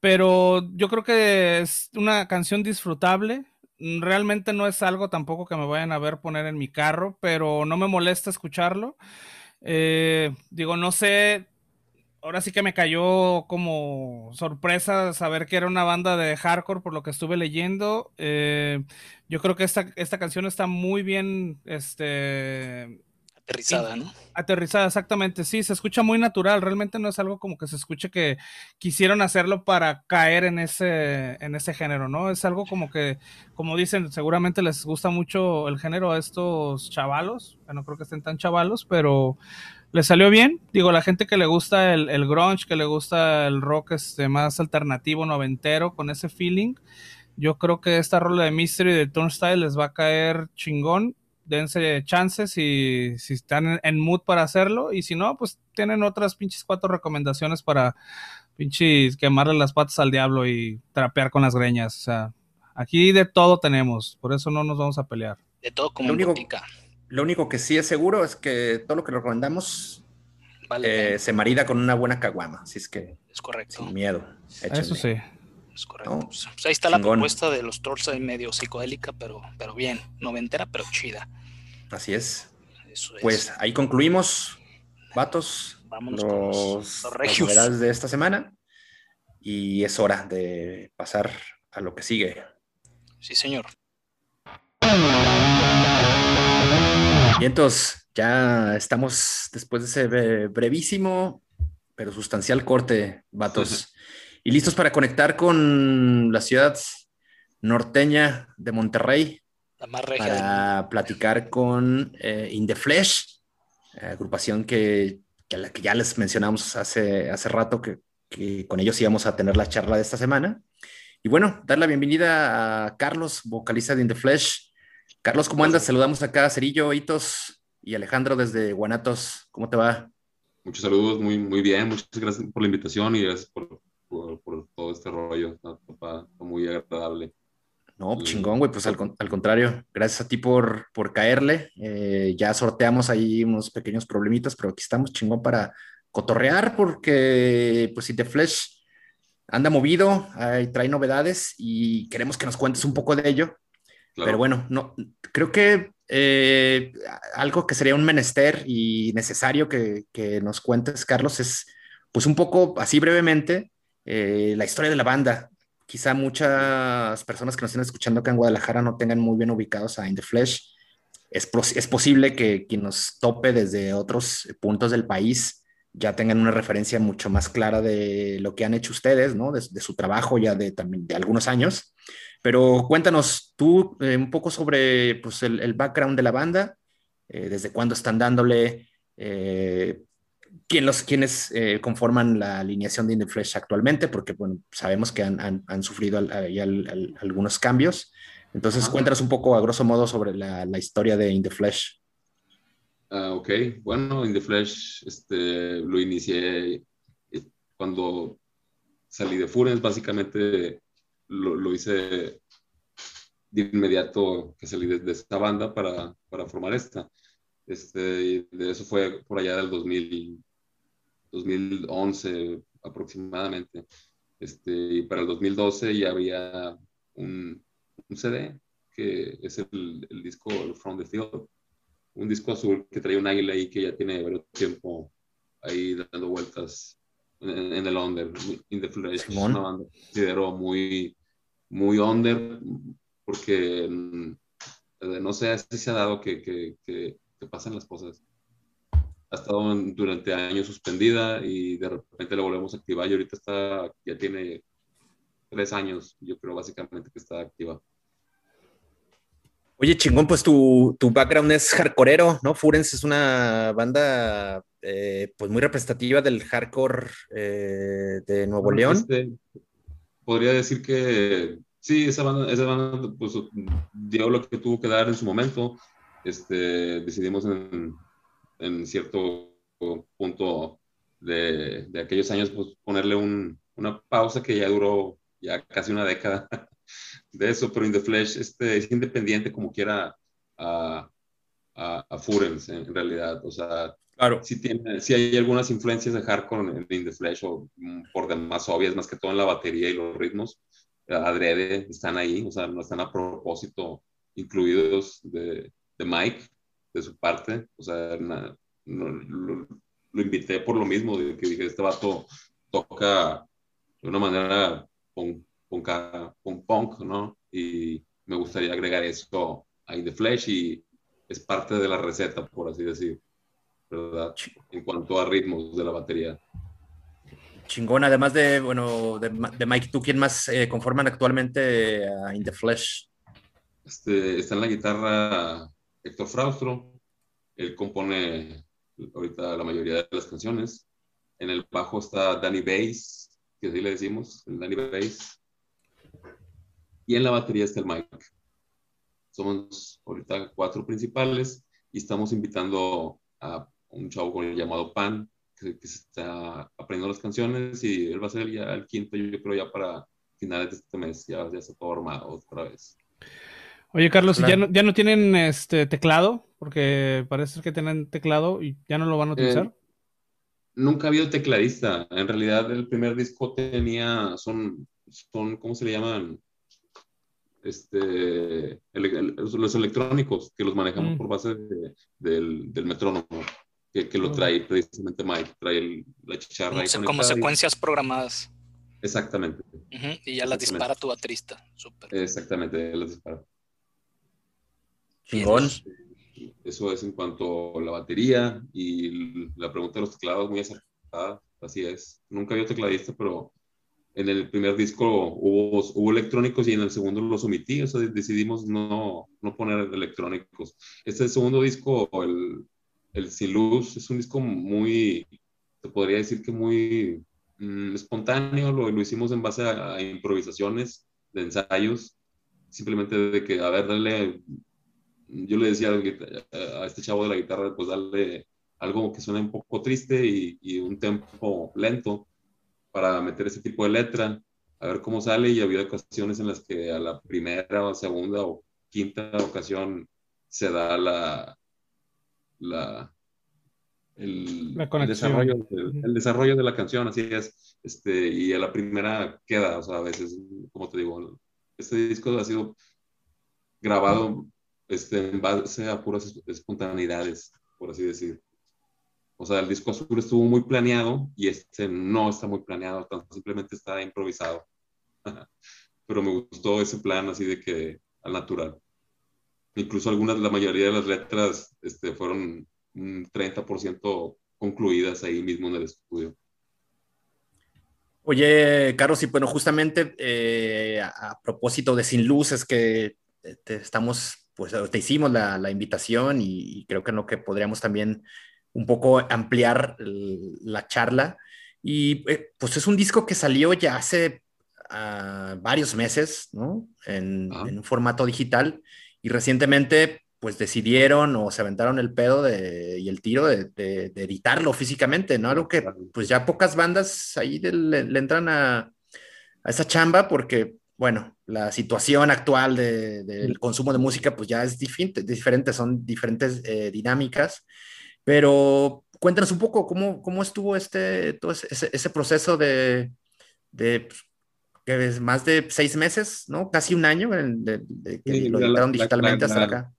pero yo creo que es una canción disfrutable. Realmente no es algo tampoco que me vayan a ver poner en mi carro, pero no me molesta escucharlo. Eh, digo, no sé ahora sí que me cayó como sorpresa saber que era una banda de hardcore por lo que estuve leyendo. Eh, yo creo que esta, esta canción está muy bien, este... Aterrizada, ¿no? Aterrizada, exactamente. Sí, se escucha muy natural. Realmente no es algo como que se escuche que quisieron hacerlo para caer en ese, en ese género, ¿no? Es algo como que, como dicen, seguramente les gusta mucho el género a estos chavalos. no creo que estén tan chavalos, pero le salió bien. Digo, la gente que le gusta el, el, grunge, que le gusta el rock este, más alternativo, noventero, con ese feeling, yo creo que esta rola de Mystery de Turnstile les va a caer chingón. Dense chances y si están en, mood para hacerlo. Y si no, pues tienen otras pinches cuatro recomendaciones para pinches quemarle las patas al diablo y trapear con las greñas. O sea, aquí de todo tenemos. Por eso no nos vamos a pelear. De todo como único, lo único que sí es seguro es que todo lo que le recomendamos eh, se marida con una buena caguama. Así es que. Es correcto. Sin miedo. Eso sí. Es correcto. Pues, pues ahí está la propuesta de los trolls ahí medio psicodélica, pero, pero bien. Noventera, pero chida. Así es. Pues ahí concluimos, vatos. Vámonos los, con los, de esta semana. Y es hora de pasar a lo que sigue. Sí, señor. Entonces ya estamos después de ese brevísimo pero sustancial corte, vatos, y listos para conectar con la ciudad norteña de Monterrey para platicar con eh, In the Flesh, agrupación que, la que ya les mencionamos hace, hace rato que, que con ellos íbamos a tener la charla de esta semana. Y bueno, dar la bienvenida a Carlos, vocalista de In the Flesh, Carlos, ¿cómo andas? Saludamos acá a Cerillo, Hitos y Alejandro desde Guanatos. ¿Cómo te va? Muchos saludos, muy, muy bien. Muchas gracias por la invitación y gracias por, todo este rollo. Está, muy agradable. No, chingón, güey. Pues al, contrario, gracias a ti por, por caerle. Eh, ya sorteamos ahí unos pequeños problemitas, pero aquí estamos chingón para cotorrear porque, pues, si The Flesh anda movido, trae novedades y queremos que nos cuentes un poco de ello. Pero bueno, no, creo que eh, algo que sería un menester y necesario que, nos cuentes, Carlos, es pues un poco así brevemente eh, la historia de la banda. Quizá muchas personas que nos estén escuchando acá en Guadalajara no tengan muy bien ubicados a In the Flesh. Es, es posible que quien nos tope desde otros puntos del país ya tengan una referencia mucho más clara de lo que han hecho ustedes, ¿no? De, de su trabajo ya de, también de algunos años. Pero cuéntanos tú eh, un poco sobre pues, el, background de la banda, eh, desde cuándo están dándole, eh, quién los, quiénes conforman la alineación de In the Flesh actualmente, porque bueno, sabemos que han, han, sufrido algunos cambios. Entonces, cuéntanos un poco, a grosso modo, sobre la, la historia de In the Flesh. Ah, ok, bueno, In the Flesh este, lo inicié cuando salí de Furens, básicamente lo, hice de inmediato que salí de, esta banda para, para, formar esta. Este, de eso fue por allá del 2000, 2011 aproximadamente. Este, y para el 2012 ya había un, un CD que es el, el, disco From the Field, un disco azul que trae un águila ahí que ya tiene varios tiempo ahí dando vueltas en, el under, In the Flesh. Es una banda considero muy, muy under, porque mm, no sé si se ha dado que, que, que, pasen las cosas. Ha estado durante años suspendida y de repente la volvemos a activar y ahorita está, ya tiene tres años, yo creo básicamente que está activa. Oye, chingón, pues tu, tu background es hardcoreero, ¿no? Furens es una banda eh, pues muy representativa del hardcore eh, de Nuevo León. Este, podría decir que sí, esa banda, esa banda pues, dio lo que tuvo que dar en su momento. Este, decidimos en, en cierto punto de, de, aquellos años pues, ponerle un, una pausa que ya duró ya casi una década de eso, pero In The Flesh este, es independiente como quiera a, a, a Furens en realidad. O sea, claro. sí, tiene, sí hay algunas influencias de hardcore en, In The Flesh, o mm, por demás obvias, más que todo en la batería y los ritmos. Adrede están ahí, o sea, no están a propósito incluidos de, de Mike, de su parte. O sea, lo, lo, invité por lo mismo, de que dije, este vato toca de una manera con punk, punk, ¿no? Y me gustaría agregar eso a In The Flesh y es parte de la receta, por así decir, ¿verdad? En cuanto a ritmos de la batería. Chingón, además de, bueno, de, Mike, ¿tú quién más eh, conforman actualmente a In The Flesh? Este, está en la guitarra Héctor Fraustro, él compone ahorita la mayoría de las canciones. En el bajo está Danny Bass, que así le decimos, el Danny Bass y en la batería está el Mike. Somos ahorita cuatro principales y estamos invitando a un chavo con el llamado Pan, que, se está aprendiendo las canciones y él va a ser ya el quinto, yo creo ya para finales de este mes, ya, ya está todo armado otra vez. Oye, Carlos, ¿y ya no, ya no tienen este teclado? Porque parece que tienen teclado y ya no lo van a utilizar. Eh, nunca ha habido tecladista. En realidad, el primer disco tenía, son, son, ¿cómo se le llaman? Este, los electrónicos que los manejamos mm. por base del, del, metrónomo, que, que, lo trae precisamente Mike, trae la chicharra. Como, como secuencias programadas. Exactamente. Y ya las dispara tu baterista. Super. Exactamente, las dispara. Chingón. Eso es en cuanto a la batería y la pregunta de los teclados muy acertada. Así es. Nunca había tecladista, pero en el primer disco hubo, hubo electrónicos y en el segundo los omití, o sea, decidimos no, no poner electrónicos. Este segundo disco, el, el Sin Luz, es un disco muy, se podría decir que muy mm, espontáneo, lo, lo, hicimos en base a, improvisaciones, de ensayos, simplemente de que, a ver, darle, yo le decía a este chavo de la guitarra, pues darle algo que suene un poco triste y, y un tempo lento para meter ese tipo de letra, a ver cómo sale y había ocasiones en las que a la primera o segunda o quinta ocasión se da la, la, el, desarrollo, el, desarrollo de la canción, así es, este, y a la primera queda, o sea, a veces, como te digo, este disco ha sido grabado este, en base a puras espontaneidades, por así decir. O sea, el disco azul estuvo muy planeado y este no está muy planeado, simplemente está improvisado. Pero me gustó ese plan así de que al natural. Incluso algunas, la mayoría de las letras este, fueron un 30% concluidas ahí mismo en el estudio. Oye, Carlos, y bueno, justamente eh, a, propósito de Sin Luz, es que te, estamos, pues te hicimos la, la invitación y, y, creo que lo que podríamos también un poco ampliar la charla. Y eh, pues es un disco que salió ya hace ah, varios meses, ¿no? En, un formato digital y recientemente pues decidieron o se aventaron el pedo de, y el tiro de, editarlo físicamente, ¿no? Algo que pues ya pocas bandas ahí le, entran a, a, esa chamba porque bueno, la situación actual del consumo de música, pues ya es diferente, diferente son diferentes eh, dinámicas, pero cuéntanos un poco cómo, cómo estuvo este, todo ese, ese proceso de, de pues, que es más de seis meses, ¿no? Casi un año de, que lo editaron digitalmente hasta acá.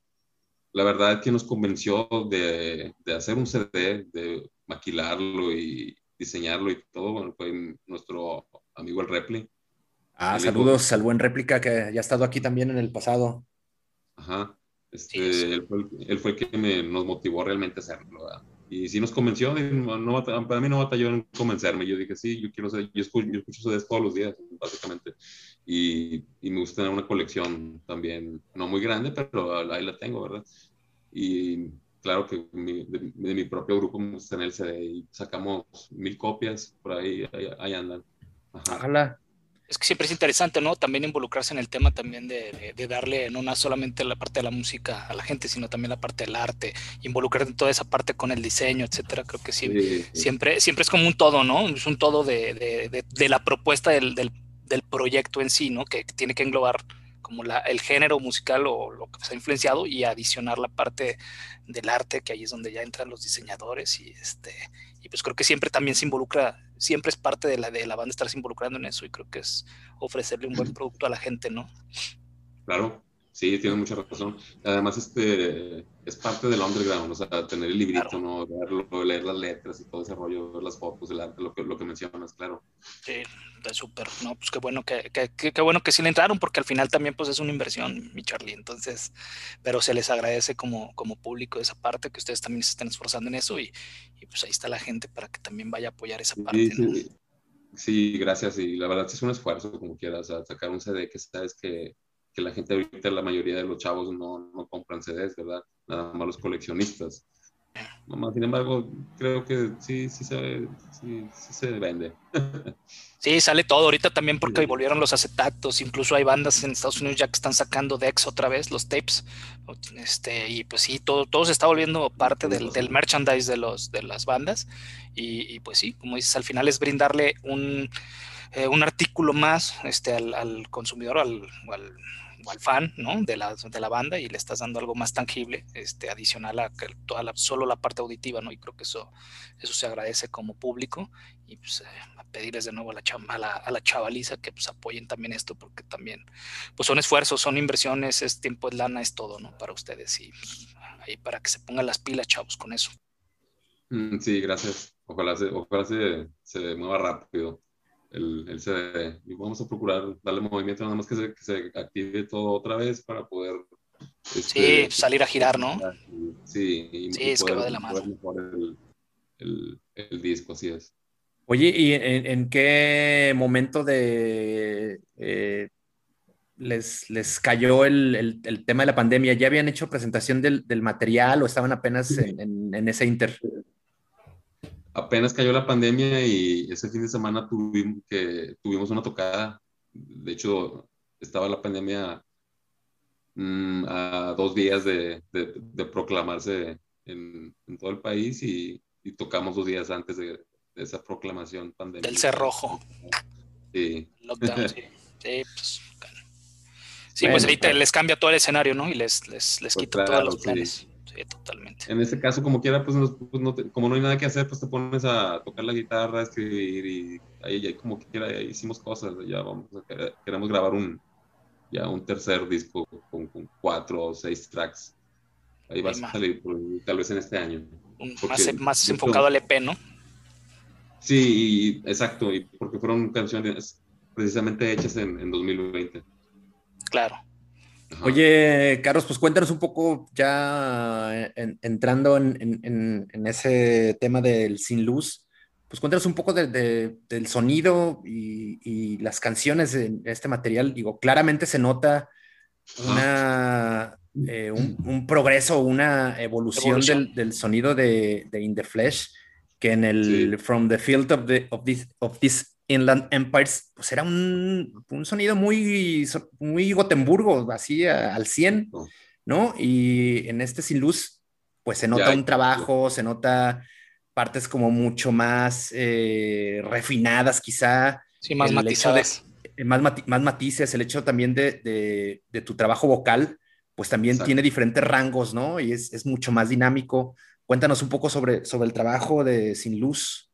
La verdad es que nos convenció de, de, hacer un CD, de maquilarlo y diseñarlo y todo, bueno, fue nuestro amigo el Repli. Ah, saludos al buen réplica que ya ha estado aquí también en el pasado. Ajá, este, él, fue, él, fue, el que me, nos motivó realmente a hacerlo. Y sí nos convenció, no, para mí no batalló en convencerme. Yo dije, sí, yo quiero ser, yo escucho, yo escucho todos los días, básicamente. Y, y, me gusta tener una colección también, no muy grande, pero ahí la tengo, ¿verdad? Y claro que de, mi propio grupo me gusta tener el CD y sacamos mil copias, por ahí, ahí, andan. Ojalá es que siempre es interesante, ¿no? También involucrarse en el tema también de, darle no solamente la parte de la música a la gente, sino también la parte del arte, involucrar en toda esa parte con el diseño, etcétera. Creo que sí, siempre, siempre es como un todo, ¿no? Es un todo de, la propuesta del, del, proyecto en sí, ¿no? Que tiene que englobar como la, el género musical o lo que se ha influenciado y adicionar la parte del arte, que ahí es donde ya entran los diseñadores y este y pues creo que siempre también se involucra, siempre es parte de la, de la banda estarse involucrando en eso y creo que es ofrecerle un buen producto a la gente, ¿no? Claro, sí, tiene mucha razón. Además, este es parte del underground, o sea, tener el librito, ¿no? leer las letras y todo ese rollo, ver las fotos, el arte, lo que, lo que mencionas, claro. Sí, es súper, ¿no? Pues qué bueno que, que, bueno que sí le entraron, porque al final también pues es una inversión, mi Charlie, entonces, pero se les agradece como, como público esa parte, que ustedes también se estén esforzando en eso y, y pues ahí está la gente para que también vaya a apoyar esa parte, sí, sí, gracias, y la verdad es un esfuerzo, como quieras, sacar un CD que sabes que que la gente ahorita, la mayoría de los chavos no, no compran CDs, ¿verdad? Nada más los coleccionistas. sin embargo, creo que sí, sí se, sí, se vende. Sí, sale todo ahorita también porque volvieron los acetatos, incluso hay bandas en Estados Unidos ya que están sacando decks otra vez, los tapes, este, y pues sí, todo, todo se está volviendo parte del, del merchandise de, los, de las bandas, y, pues sí, como dices, al final es brindarle un, eh, un artículo más este, al, al consumidor, al, al al fan, ¿no? De la, de la banda y le estás dando algo más tangible, este, adicional a toda la, solo la parte auditiva, ¿no? Y creo que eso, eso se agradece como público y pues eh, a pedirles de nuevo a la, a la, a la chavaliza que pues apoyen también esto porque también pues son esfuerzos, son inversiones, es tiempo, es lana, es todo, ¿no? Para ustedes y pues, ahí para que se pongan las pilas, chavos, con eso. Mm, sí, gracias. Ojalá se, ojalá se, se mueva rápido el, el CD. Y vamos a procurar darle movimiento nada más que se, que se active todo otra vez para poder... Este, sí, salir a girar, ¿no? Sí, y sí es que va de la mano. El, el, el, disco, así es. Oye, ¿y en, en qué momento de... Eh, les, les, cayó el, el, el, tema de la pandemia? ¿Ya habían hecho presentación del, del material o estaban apenas en, en, en, ese inter? Apenas cayó la pandemia y ese fin de semana tuvimos, que, tuvimos una tocada. De hecho, estaba la pandemia mm, a dos días de, de, proclamarse en, en, todo el país y, y, tocamos dos días antes de, esa proclamación pandémica. Del cerrojo. Sí. Lockdown, sí. Sí, pues, sí pues ahí les cambia todo el escenario, ¿no? Y les, les, les pues quita todos los planes totalmente. En este caso, como quiera, pues, pues no como no hay nada que hacer, pues te pones a tocar la guitarra, a escribir y ahí, ahí como quiera hicimos cosas. Ya vamos a, queremos grabar un, ya un tercer disco con, cuatro o seis tracks. Ahí va a salir pues, tal vez en este año. más, más enfocado al EP, ¿no? Sí, exacto, y porque fueron canciones precisamente hechas en, en 2020. Claro. Oye, Carlos, pues cuéntanos un poco ya entrando en, ese tema del sin luz, pues cuéntanos un poco del sonido y, las canciones de este material. Digo, claramente se nota una, eh, un, progreso, una evolución, Del, sonido de, In the Flesh, que en el From the Field of, the, of, this, of this Inland Empires, pues era un, un sonido muy, muy Gotemburgo, así al 100, ¿no? Y en este Sin Luz, pues se nota un trabajo, se nota partes como mucho más eh, refinadas, quizá. Sí, más matizadas. eh, más, más matices, el hecho también de, de, tu trabajo vocal, pues también tiene diferentes rangos, ¿no? Y es, es, mucho más dinámico. Cuéntanos un poco sobre, sobre el trabajo de Sin Luz.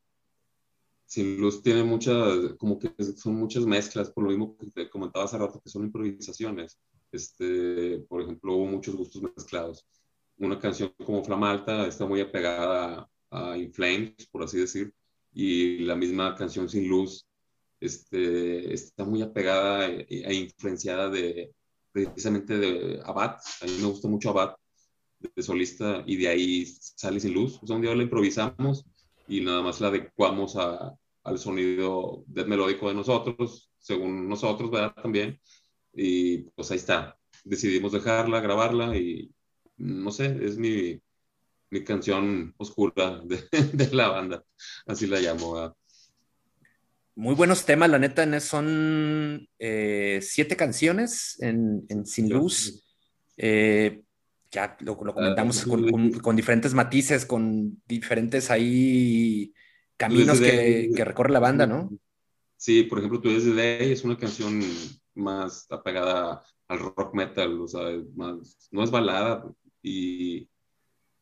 Sin Luz tiene muchas, como que son muchas mezclas, por lo mismo que te comentaba hace rato, que son improvisaciones. Este, por ejemplo, hubo muchos gustos mezclados. Una canción como Flama Alta está muy apegada a, a In Flames, por así decir, y la misma canción Sin Luz este, está muy apegada e, e, influenciada de precisamente de Abad. A mí me gusta mucho Abad, de solista, y de ahí sale Sin Luz. O sea, un día la improvisamos y nada más la adecuamos a, al sonido del melódico de nosotros, según nosotros, ¿verdad? También. Y pues ahí está. Decidimos dejarla, grabarla y no sé, es mi, mi canción oscura de, de, la banda, así la llamo. ¿verdad? Muy buenos temas, la neta, son eh, siete canciones en, en Sin Luz. Eh, ya lo, lo comentamos con, con, diferentes matices, con diferentes ahí caminos que, que, recorre la banda, ¿no? Sí, por ejemplo, Tú desde Day es una canción más apegada al rock metal, o sea, más, no es balada, y,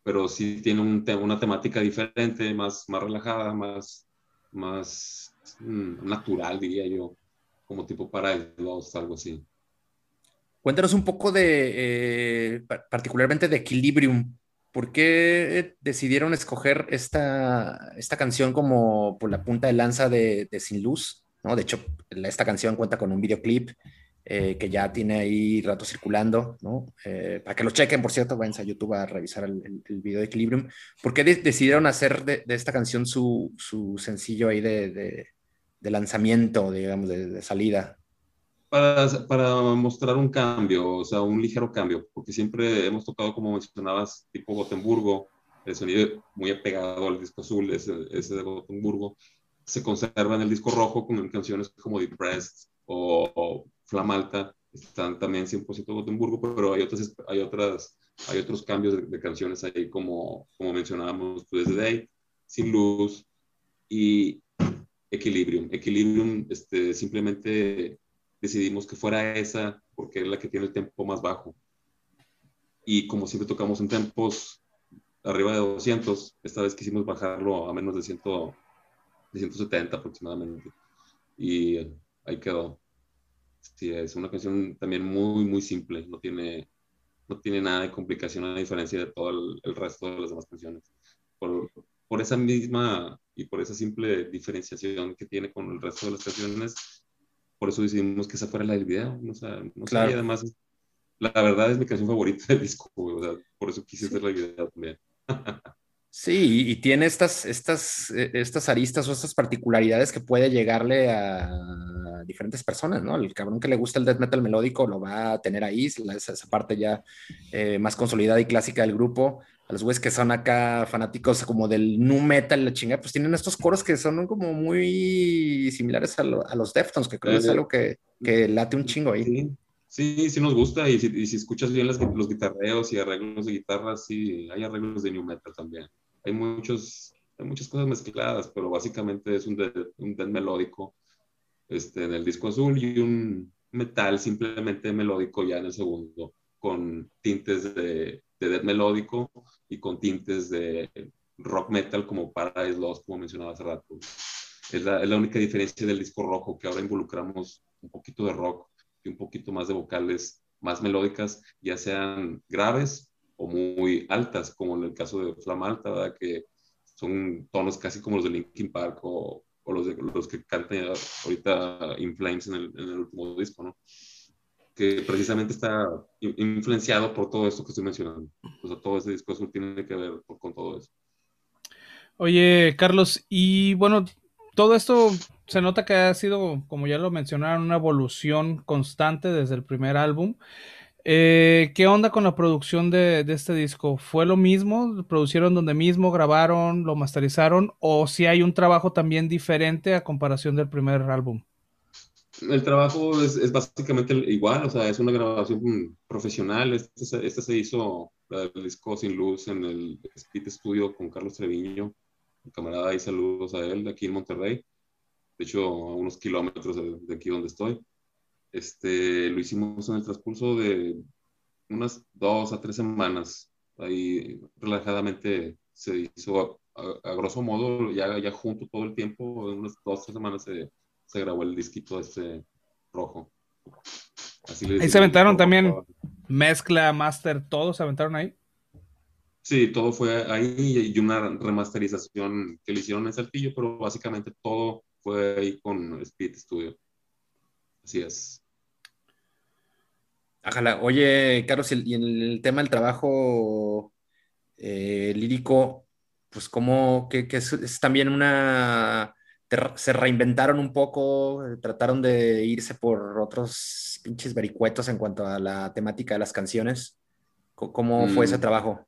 pero sí tiene un, una temática diferente, más, más relajada, más, más mm, natural, diría yo, como tipo para Lost, algo así. Cuéntanos un poco de, eh, particularmente de Equilibrium. ¿Por qué decidieron escoger esta, esta canción como por la punta de lanza de, Sin Luz? ¿no? De hecho, esta canción cuenta con un videoclip eh, que ya tiene ahí rato circulando, ¿no? Eh, para que lo chequen, por cierto, vayan a YouTube a revisar el, video de Equilibrium. ¿Por qué decidieron hacer de, esta canción su, su sencillo ahí de, de, lanzamiento, digamos, de salida? Para, para, mostrar un cambio, o sea, un ligero cambio, porque siempre hemos tocado, como mencionabas, tipo Gotemburgo, el sonido muy apegado al disco azul, ese, ese de Gotemburgo, se conserva en el disco rojo con canciones como Depressed o, o Flamalta, están también 100% Gotemburgo, pero hay otras, hay otras, hay otros cambios de, canciones ahí, como, como mencionábamos, desde Day, Sin Luz y Equilibrium. Equilibrium este, simplemente decidimos que fuera esa porque es la que tiene el tempo más bajo. Y como siempre tocamos en tempos arriba de 200, esta vez quisimos bajarlo a menos de, 100, de 170 aproximadamente. Y ahí quedó. Sí, es una canción también muy, muy simple, no tiene, no tiene nada de complicación a diferencia de todo el, el resto de las demás canciones. Por, por, esa misma y por esa simple diferenciación que tiene con el resto de las canciones, por eso decidimos que esa fuera la del video. O sea, no claro. además, la verdad es mi canción favorita del disco, o sea, por eso quise hacer la video también. Sí, y tiene estas, estas, eh, estas aristas o estas particularidades que puede llegarle a diferentes personas, ¿no? El cabrón que le gusta el death metal melódico lo va a tener ahí, esa, esa parte ya eh, más consolidada y clásica del grupo a los güeyes que son acá fanáticos como del nu metal, la chingada, pues tienen estos coros que son como muy similares a, los Deftones, que creo que es algo que, que, late un chingo ahí. Sí, sí, nos gusta, y si, y si escuchas bien los guitarreos y arreglos de guitarras, sí, hay arreglos de new metal también. Hay, muchos, hay muchas cosas mezcladas, pero básicamente es un death, un melódico este, en el disco azul y un metal simplemente melódico ya en el segundo, con tintes de de death melódico y con tintes de rock metal como Paradise Lost, como mencionaba hace rato. Es la, es la, única diferencia del disco rojo, que ahora involucramos un poquito de rock y un poquito más de vocales más melódicas, ya sean graves o muy altas, como en el caso de Flama Alta, ¿verdad? que son tonos casi como los de Linkin Park o, o los, de, los que cantan ahorita In Flames en el, en el último disco, ¿no? Que precisamente está influenciado por todo esto que estoy mencionando. O sea, todo ese discurso tiene que ver con todo eso. Oye, Carlos, y bueno, todo esto se nota que ha sido, como ya lo mencionaron, una evolución constante desde el primer álbum. Eh, ¿Qué onda con la producción de, de, este disco? ¿Fue lo mismo? ¿Producieron donde mismo? ¿Grabaron? ¿Lo masterizaron? ¿O si hay un trabajo también diferente a comparación del primer álbum? El trabajo es, es, básicamente igual, o sea, es una grabación profesional. Este, este se hizo, el disco Sin Luz, en el Speed Studio con Carlos Treviño, camarada, y saludos a él, de aquí en Monterrey. de hecho a unos kilómetros de, aquí donde estoy. Este, lo hicimos en el transcurso de unas dos a tres semanas. Ahí relajadamente se hizo a, grosso modo, ya, ya junto todo el tiempo, en unas dos o tres semanas se, se grabó el disquito este rojo. ahí se aventaron también mezcla, master, todos se aventaron ahí. Sí, todo fue ahí y una remasterización que le hicieron en Saltillo, pero básicamente todo fue ahí con Speed Studio. Así es. Ajala. Oye, Carlos, y en el tema del trabajo eh, lírico, pues como que, es, también una... se reinventaron un poco, trataron de irse por otros pinches vericuetos en cuanto a la temática de las canciones. ¿Cómo fue ese mm. trabajo?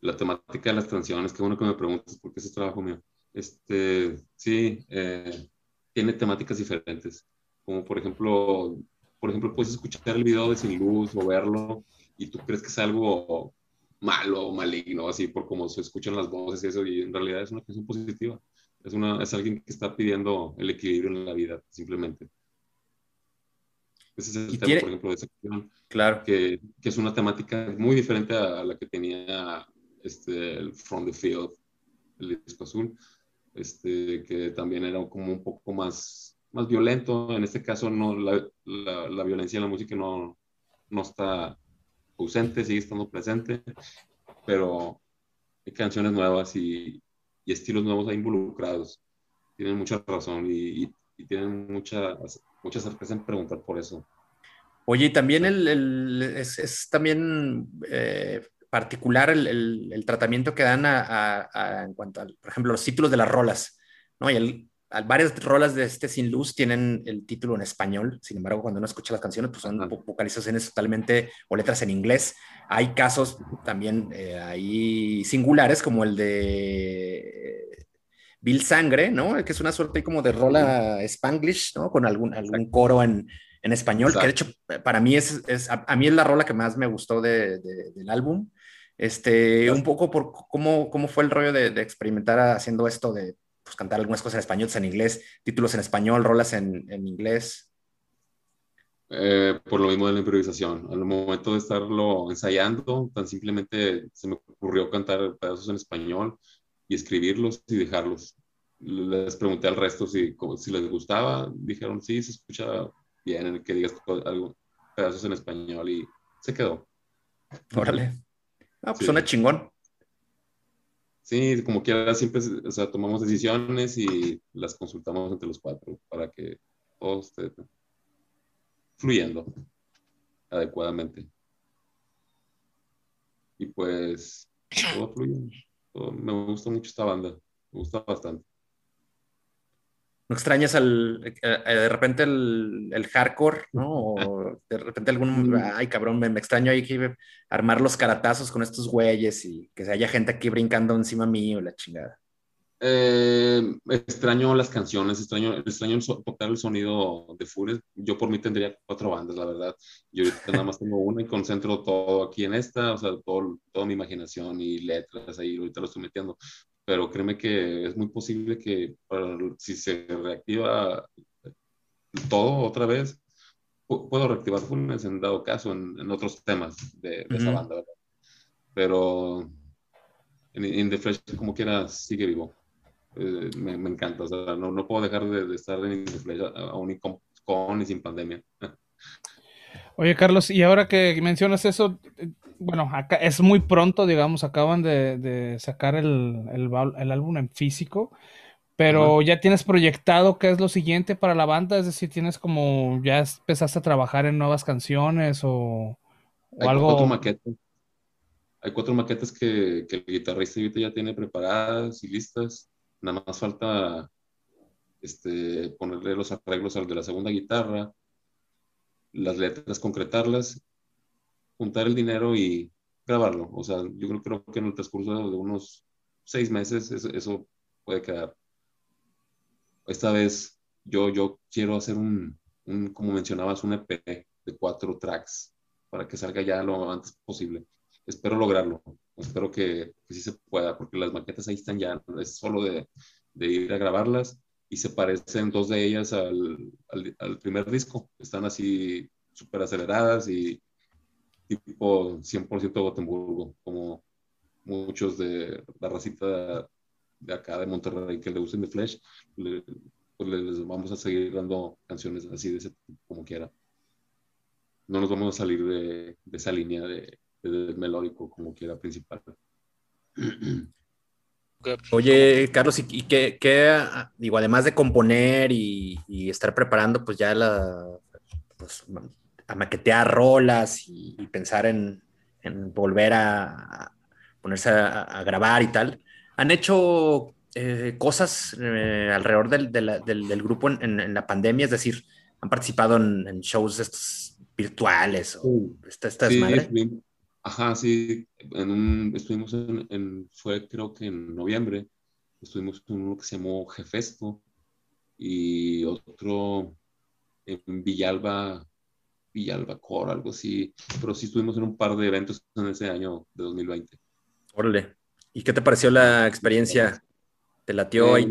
la temática de las canciones, qué bueno que me preguntas porque ese trabajo mío. Este, sí, eh, tiene temáticas diferentes, como por ejemplo, por ejemplo, puedes escuchar el video de Sin Luz o verlo y tú crees que es algo malo o maligno, así por cómo se escuchan las voces y eso, y en realidad es una canción positiva. Es, una, es alguien que está pidiendo el equilibrio en la vida, simplemente. Ese es el tema, por ejemplo, de esa canción. Claro. Que, que, es una temática muy diferente a la que tenía este, el From the Field, el disco azul, este, que también era como un poco más, más violento. En este caso, no, la, la, violencia en la música no, no está ausente, sigue estando presente, pero hay canciones nuevas y, y estilos nuevos ahí involucrados. Tienen mucha razón y, y, tienen mucha, mucha certeza en preguntar por eso. Oye, también el, el es, es, también eh, particular el, el, tratamiento que dan a, a, en cuanto a, por ejemplo, los títulos de las rolas, ¿no? Y el, varias rolas de este Sin Luz tienen el título en español, sin embargo, cuando uno escucha las canciones, pues son vocalizaciones totalmente o letras en inglés. Hay casos también eh, ahí singulares, como el de Bill Sangre, ¿no? Que es una suerte como de rola spanglish, ¿no? Con algún, algún coro en, en español, que de hecho para mí es, es a, mí es la rola que más me gustó de, del álbum. Este, un poco por cómo, cómo fue el rollo de, experimentar haciendo esto de pues, cantar algunas cosas en español, en inglés, títulos en español, rolas en, en inglés. Eh, por lo mismo de la improvisación. Al momento de estarlo ensayando, tan simplemente se me ocurrió cantar pedazos en español y escribirlos y dejarlos. Les pregunté al resto si, si les gustaba. Dijeron, sí, se escucha bien, que digas algo, pedazos en español y se quedó. Órale. Ah, pues suena chingón. Sí, como quiera, siempre, o sea, tomamos decisiones y las consultamos entre los cuatro para que todo esté fluyendo adecuadamente. Y pues, todo fluye. me gusta mucho esta banda, me gusta bastante. ¿No extrañas al, eh, eh, de repente el, el, hardcore, ¿no? O de repente algún, ay cabrón, me, extraño ahí que armar los caratazos con estos güeyes y que haya gente aquí brincando encima mío, la chingada. Eh, extraño las canciones, extraño, extraño tocar el sonido de Fures. Yo por mí tendría cuatro bandas, la verdad. Yo ahorita nada más tengo una y concentro todo aquí en esta, o sea, todo, toda mi imaginación y letras ahí, ahorita lo estoy metiendo pero créeme que es muy posible que si se reactiva todo otra vez, puedo reactivar Funes en dado caso en, otros temas de, esa banda, ¿verdad? Pero en, The Flesh, como quiera, sigue vivo. Eh, me, encanta, o sea, no, no puedo dejar de, estar en The Flesh aún con, con y sin pandemia. Oye, Carlos, y ahora que mencionas eso, bueno, acá es muy pronto, digamos, acaban de, sacar el, álbum en físico, pero ya tienes proyectado qué es lo siguiente para la banda, es decir, tienes como, ya empezaste a trabajar en nuevas canciones o, Hay algo. Cuatro maquetas. Hay cuatro maquetas que, el guitarrista ya tiene preparadas y listas. Nada más falta este, ponerle los arreglos al de la segunda guitarra, las letras, concretarlas juntar el dinero y grabarlo. O sea, yo creo, creo que en el transcurso de unos seis meses eso, puede quedar. Esta vez yo, yo quiero hacer un, un, como mencionabas, un EP de cuatro tracks para que salga ya lo antes posible. Espero lograrlo. Espero que, que sí se pueda, porque las maquetas ahí están ya. Es solo de, de ir a grabarlas y se parecen dos de ellas al, al, primer disco. Están así súper aceleradas y tipo 100% Gotemburgo, como muchos de la racita de, acá de Monterrey que le usen de Flash, pues les vamos a seguir dando canciones así de ese tipo, como quiera. No nos vamos a salir de, de esa línea de, de, melódico, como quiera, principal. Oye, Carlos, ¿y, qué, digo, además de componer y, estar preparando, pues ya la, pues, a maquetear rolas y, pensar en, volver a, ponerse a, grabar y tal, ¿han hecho eh, cosas eh, alrededor del, grupo en, la pandemia? Es decir, ¿han participado en, shows estos virtuales o esta, Ajá, sí, en un, estuvimos en, fue creo que en noviembre, estuvimos en uno que se llamó Jefesto y otro en Villalba, Villalba Core, algo así, pero sí estuvimos en un par de eventos en ese año de 2020. Órale, ¿y qué te pareció la experiencia? ¿Te latió ahí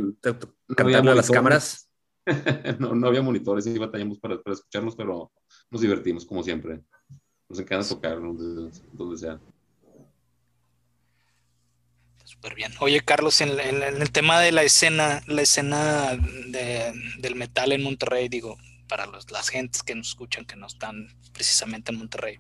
cantando a las cámaras? no, no había monitores, y batallamos para, para escucharnos, pero nos divertimos como siempre. Nos encanta tocar donde, sea. Súper bien. Oye, Carlos, en, el tema de la escena, la escena del metal en Monterrey, digo, para las gentes que nos escuchan que no están precisamente en Monterrey,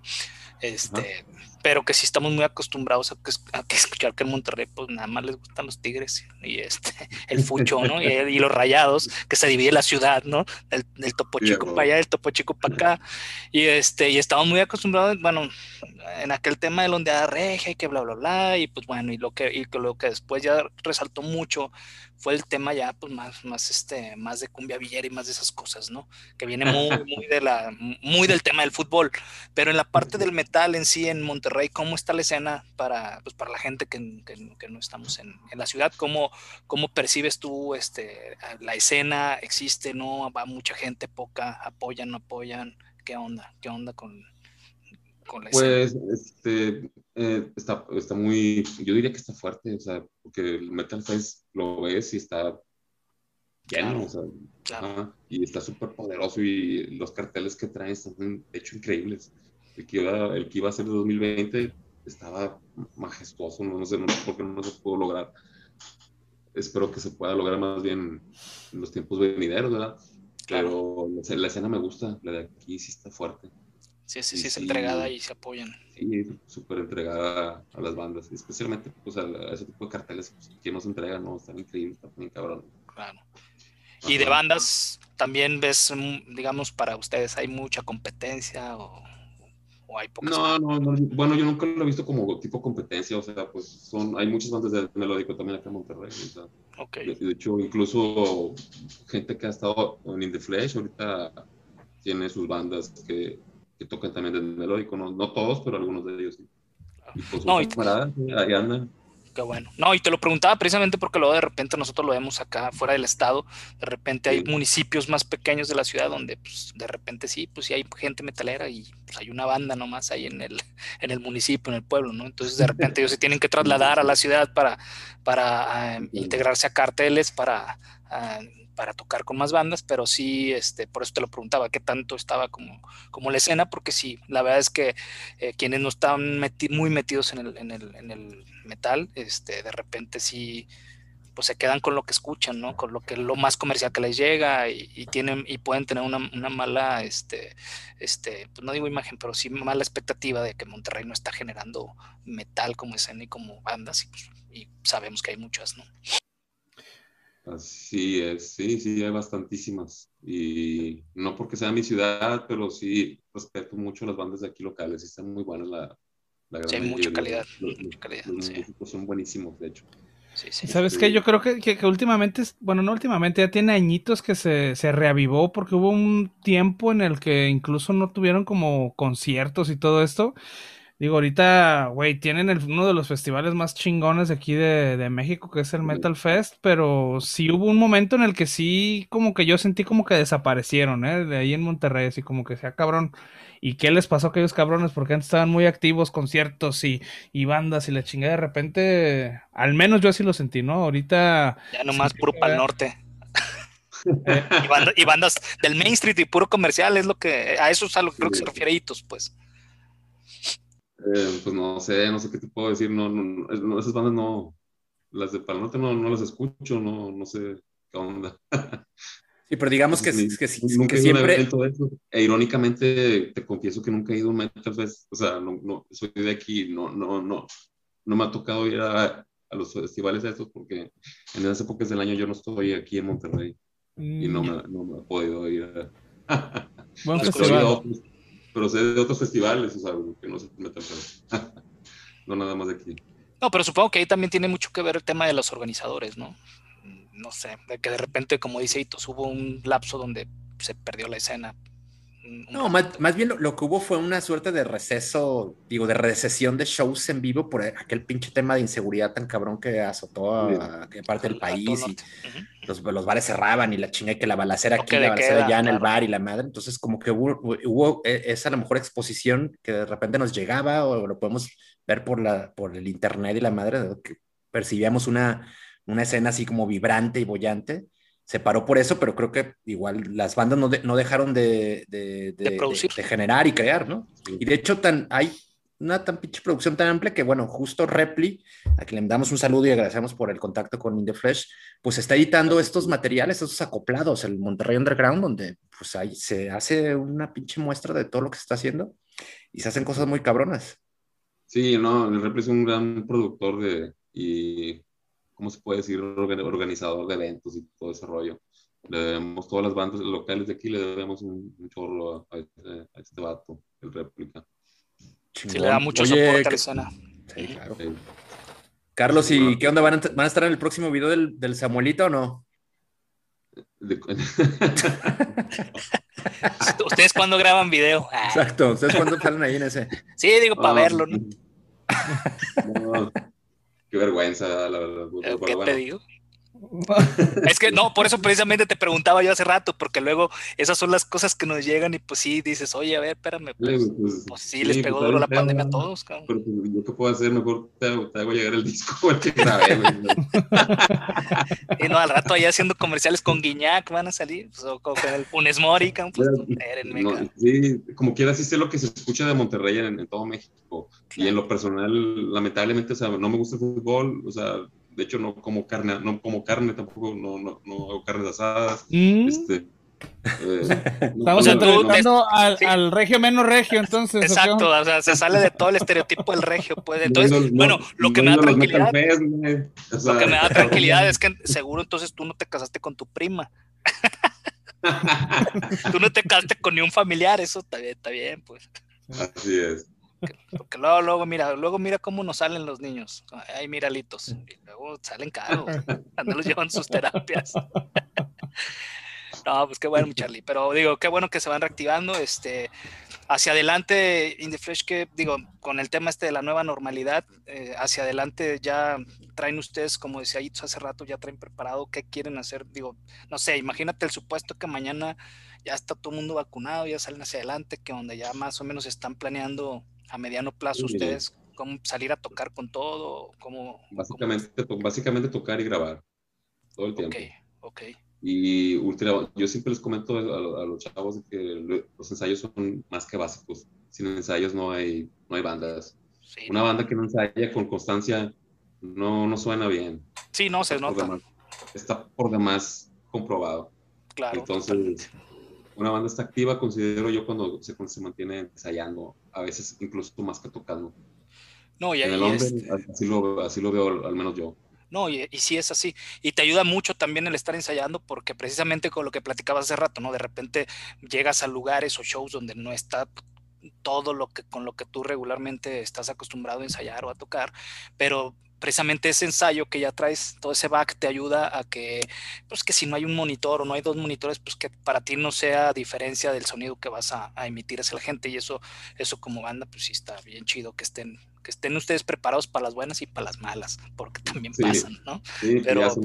este, pero que sí estamos muy acostumbrados a, que, escuchar que en Monterrey pues nada más les gustan los tigres y este el fucho, ¿no? Y, los rayados, que se divide la ciudad, ¿no? El, topo chico para allá, el topo chico para acá. Y este, y estamos muy acostumbrados, bueno, en aquel tema de la ondeada regia y que bla bla bla, y pues bueno, y lo que, y lo que después ya resaltó mucho fue el tema ya pues más, más este, más de cumbia villera y más de esas cosas, ¿no? Que viene muy, muy de la, muy del tema del fútbol. Pero en la parte del metal en sí en Monterrey, ¿cómo está la escena para, pues, para la gente que, que, no estamos en, en, la ciudad? ¿Cómo, ¿Cómo percibes tú este, la escena? ¿Existe? ¿No? ¿Va mucha gente? ¿Poca? ¿Apoyan? ¿No apoyan? ¿Qué onda? ¿Qué onda con, con la pues, este, eh, está, está muy, yo diría que está fuerte, o sea, porque el Metal Fest lo ves y está lleno, o sea, y está súper poderoso y los carteles que traen están de hecho increíbles el que iba, el que iba a ser de 2020 estaba majestuoso, no, sé, por qué no se pudo lograr. Espero que se pueda lograr más bien en los tiempos venideros, ¿verdad? Pero la, escena me gusta, la de aquí sí está fuerte. Sí, sí, sí, es entregada y se apoyan. Sí, súper entregada a las bandas, especialmente pues, a, ese tipo de carteles pues, que nos entregan, ¿no? Están increíbles, están bien cabrón. Claro. Y de bandas, también ves, mm, digamos, para ustedes, ¿hay mucha competencia o no, no, no, bueno, yo nunca lo he visto como tipo competencia, o sea, pues son, hay muchas bandas de melódico también acá en Monterrey. de, hecho, incluso gente que ha estado en In The Flesh ahorita tiene sus bandas que, que tocan también de melódico, no, no todos, pero algunos de ellos sí. Y pues, no, y ahí andan bueno. No, y te lo preguntaba precisamente porque luego de repente nosotros lo vemos acá fuera del estado, de repente hay municipios más pequeños de la ciudad donde pues, de repente sí, pues sí hay gente metalera y pues hay una banda nomás ahí en el, en el municipio, en el pueblo, ¿no? Entonces de repente ellos se tienen que trasladar a la ciudad para, para ah, integrarse a carteles, para ah, para tocar con más bandas, pero sí, este, por eso te lo preguntaba, qué tanto estaba como, como la escena, porque sí, la verdad es que eh, quienes no están muy metidos en el, en, el, en el, metal, este, de repente sí, pues se quedan con lo que escuchan, ¿no? Con lo que lo más comercial que les llega y, tienen y pueden tener una, una, mala, este, este, pues no digo imagen, pero sí mala expectativa de que Monterrey no está generando metal como escena y como bandas y, pues, y sabemos que hay muchas, ¿no? Así es, sí, sí, hay bastantísimas. Y no porque sea mi ciudad, pero sí respeto mucho las bandas de aquí locales. Y están muy buenas la, la sí, hay mucha calidad. mucha calidad son buenísimos, de hecho. Sí, sí. ¿Sabes qué? Yo creo que, que, últimamente, bueno, no últimamente, ya tiene añitos que se, se reavivó porque hubo un tiempo en el que incluso no tuvieron como conciertos y todo esto. Digo, ahorita, güey, tienen uno de los festivales más chingones de aquí de, México, que es el Metal Fest, pero sí hubo un momento en el que sí, como que yo sentí como que desaparecieron, ¿eh? De ahí en Monterrey, así como que sea cabrón. ¿Y qué les pasó a aquellos cabrones? Porque antes estaban muy activos, conciertos y, y bandas y la chingada de repente, al menos yo así lo sentí, ¿no? Ahorita... Ya nomás puro para el norte. y, bandas del Main Street y puro comercial, es lo que, a eso es a lo que creo que se refiere Hitos, pues. Eh, pues no sé, no sé qué te puedo decir, no, no, esas bandas no, las de Pal Norte no, no las escucho, no, no sé qué onda. Sí, pero digamos que, que, que, siempre... E irónicamente, te confieso que nunca he ido a un Metal Fest, o sea, no, no, soy de aquí, no, no, no, no me ha tocado ir a, a los festivales estos porque en esas épocas del año yo no estoy aquí en Monterrey y no me, mm. no me he podido ir a... Buen festival. Pero, sé de otros festivales, o sea, que no se Fest. no nada más de aquí. No, pero supongo que ahí también tiene mucho que ver el tema de los organizadores, ¿no? no sé, de que de repente, como dice Itos, hubo un lapso donde se perdió la escena. No, más, bien lo, que hubo fue una suerte de receso, digo, de recesión de shows en vivo por aquel pinche tema de inseguridad tan cabrón que azotó a, parte del país y los, los, bares cerraban y la chinga y que la balacera aquí, la balacera allá en el bar y la madre. Entonces, como que hubo, hubo e, esa a lo mejor exposición que de repente nos llegaba o lo podemos ver por, la, por el internet y la madre, que percibíamos una una escena así como vibrante y bollante. Se paró por eso, pero creo que igual las bandas no, no dejaron de, de, de, generar y crear, ¿no? Y de hecho tan, hay una tan pinche producción tan amplia que, bueno, justo Repli, a quien le damos un saludo y agradecemos por el contacto con In The Flesh, pues está editando estos materiales, estos acoplados, el Monterrey Underground, donde pues ahí se hace una pinche muestra de todo lo que se está haciendo y se hacen cosas muy cabronas. Sí, no, el Repli es un gran productor de, y ¿cómo se puede decir? Organizador de eventos y todo ese rollo. Le debemos, todas las bandas locales de aquí, le debemos un, chorro a, este, a, este, vato, el réplica. Sí, le da mucho soporte a la escena. Sí, claro. Carlos, ¿y qué onda? ¿Van a, estar en el próximo video del, del Samuelito o no? ¿Ustedes cuándo graban video? Exacto, ¿ustedes cuándo salen ahí en ese? Sí, digo, para ah, verlo, ¿no? no Qué vergüenza, la verdad. ¿Qué te digo? Es que no, por eso precisamente te preguntaba yo hace rato, porque luego esas son las cosas que nos llegan y pues sí, dices, oye, a ver, espérame, pues, pues, pues sí, les pegó pues, duro la pandemia a todos, cabrón. Pero yo qué puedo hacer, mejor te hago, te hago llegar el disco el que grabé, y no, al rato allá haciendo comerciales con Guiñac van a salir, pues, o con el Funes Mori, pues, no, sí, como quiera, sí sé lo que se escucha de Monterrey en, en todo México, y en lo personal, lamentablemente, o sea, no me gusta el fútbol, o sea, de hecho no como carne, no como carne tampoco, no, no, no hago carnes asadas. Mm. Este, eh, Estamos al, al, regio menos regio, entonces. Exacto, o sea, se sale de todo el estereotipo del regio, pues. Entonces, bueno, lo que me da tranquilidad. lo que me da tranquilidad es que seguro entonces tú no te casaste con tu prima. tú no te casaste con ni un familiar, eso está bien, está bien, pues. Así es. Porque luego, luego, mira, luego mira cómo nos salen los niños. Ay, mira, litos. Y luego salen caros. Cuando los llevan sus terapias. no, pues qué bueno, Charlie. Pero digo, qué bueno que se van reactivando. Este, hacia adelante, In the Flesh, que digo, con el tema este de la nueva normalidad, eh, hacia adelante ya traen ustedes, como decía Itos hace rato, ya traen preparado qué quieren hacer. Digo, no sé, imagínate el supuesto que mañana ya está todo el mundo vacunado, ya salen hacia adelante, que donde ya más o menos están planeando a mediano plazo ustedes cómo salir a tocar con todo? ¿Cómo, básicamente, básicamente tocar y grabar todo el tiempo. Ok, ok. Y yo siempre les comento a, los chavos que los ensayos son más que básicos. Sin ensayos no hay, no hay bandas. Una banda que no ensaya con constancia no, no suena bien. Sí, no, se nota. está por demás comprobado. Claro. Entonces, una banda está activa, considero yo, cuando se, se mantiene ensayando, a veces incluso más que tocando. No, y, en el hombre, así, lo, así lo veo, al menos yo. No, y, y, sí es así. Y te ayuda mucho también el estar ensayando porque precisamente con lo que platicabas hace rato, ¿no? De repente llegas a lugares o shows donde no está todo lo que con lo que tú regularmente estás acostumbrado a ensayar o a tocar, pero precisamente ese ensayo que ya traes, todo ese back te ayuda a que, pues que si no hay un monitor o no hay dos monitores, pues que para ti no sea diferencia del sonido que vas a, emitir hacia la gente. Y eso, eso como banda, pues sí está bien chido que estén, que estén ustedes preparados para las buenas y para las malas, porque también pasan, ¿no? Sí, pero,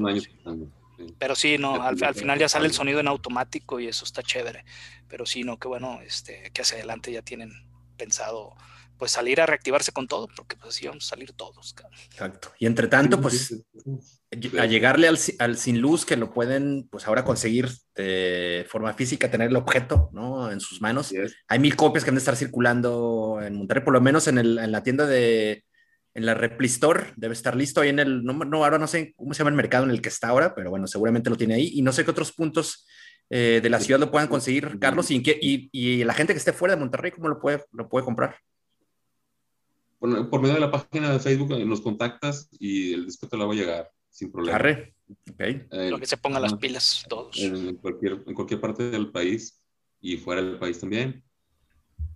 pero sí, no, al, final ya sale el sonido en automático y eso está chévere, pero sí, no, qué bueno, este, que hacia adelante ya tienen pensado pues salir a reactivarse con todo, porque pues así vamos a salir todos. Exacto. Y entre tanto, pues a llegarle al, al, sin luz que lo pueden pues ahora conseguir de forma física, tener el objeto ¿no? en sus manos. Hay mil copias que han de estar circulando en Monterrey, por lo menos en, el, en la tienda de, en la Repli Store, debe estar listo ahí en el, no, no, ahora no sé cómo se llama el mercado en el que está ahora, pero bueno, seguramente lo tiene ahí. Y no sé qué otros puntos eh, de la ciudad lo puedan conseguir, Carlos, y, y, y, la gente que esté fuera de Monterrey, ¿cómo lo puede, lo puede comprar? Por, por medio de la página de Facebook nos contactas y el disco te lo va a llegar sin problema. Okay. Eh, lo que se pongan las pilas todos. En cualquier, en cualquier parte del país y fuera del país también.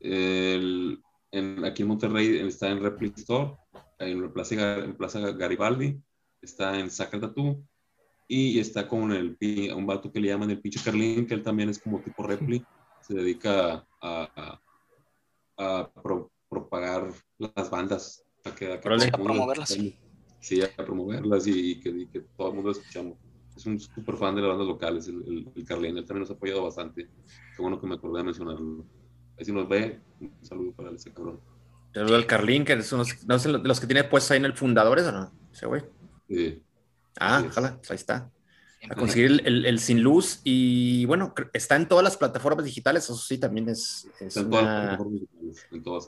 El, en, aquí en Monterrey está en Repli Store, en Plaza, en Plaza Garibaldi, está en Sacra Tattoo y está con el, un vato que le llaman el pinche Carlín, que él también es como tipo Repli, se dedica a, a, a propagar las bandas, a, que, a, que promoverlas. Sí, a promoverlas y, que, que, todo el mundo escuchamos. Es un súper fan de las bandas locales, el, el, el Carlín, él también nos ha apoyado bastante. Qué bueno que me acordé de mencionarlo. Ahí si nos ve, un saludo para ese cabrón. Saludo al Carlín, que es unos, no sé, los que tiene puestos ahí en el Fundadores, ¿o no? Ese güey. Sí. Ah, ojalá, pues ahí está. A conseguir el, el, sin luz y bueno, está en todas las plataformas digitales, eso sí también es, es una...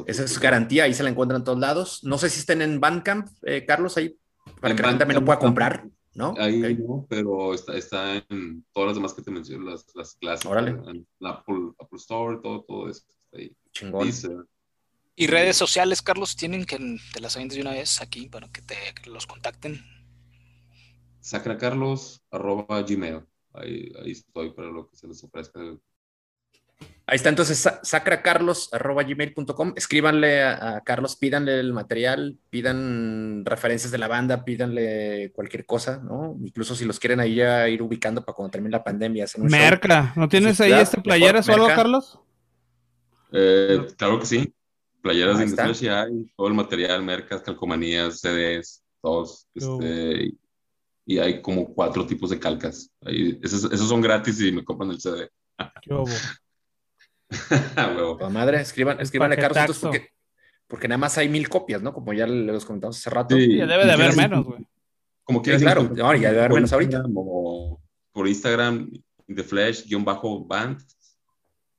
Esa es garantía, ahí se la encuentran en todos lados. No sé si estén en Bandcamp, eh, Carlos, ahí, para en que la gente también lo pueda comprar, ¿no? Ahí okay. no, pero está, está en todas las demás que te mencioné, las, las clases, Órale. en Apple, Apple Store, todo, todo eso está ahí. Chingón. Dice, y redes sociales, Carlos, tienen que te las avientes de una vez aquí para que te que los contacten sacracarlos arroba gmail. Ahí, ahí estoy para lo que se les ofrezca. Ahí está entonces sacracarlos arroba gmail.com. Escríbanle a, a, Carlos, pídanle el material, pidan referencias de la banda, pídanle cualquier cosa, ¿no? Incluso si los quieren ahí ya ir ubicando para cuando termine la pandemia. Merca, ¿no tienes sí, ahí claro, este playeras o algo, Carlos? Eh, claro que sí. Playeras de Indonesia hay, todo el material, mercas, calcomanías, CDs, todos. Este, y hay como cuatro tipos de calcas. Ahí, esos, esos, son gratis y me compran el CD. ¿Qué? La madre, escriban, escriban a Carlos porque, porque nada más hay mil copias, ¿no? Como ya les comentamos hace rato. Sí, ya debe de haber menos, güey. Como quieras. Sí, claro, no, ya debe haber menos ahorita. O por Instagram, In The Flash, guion bajo band,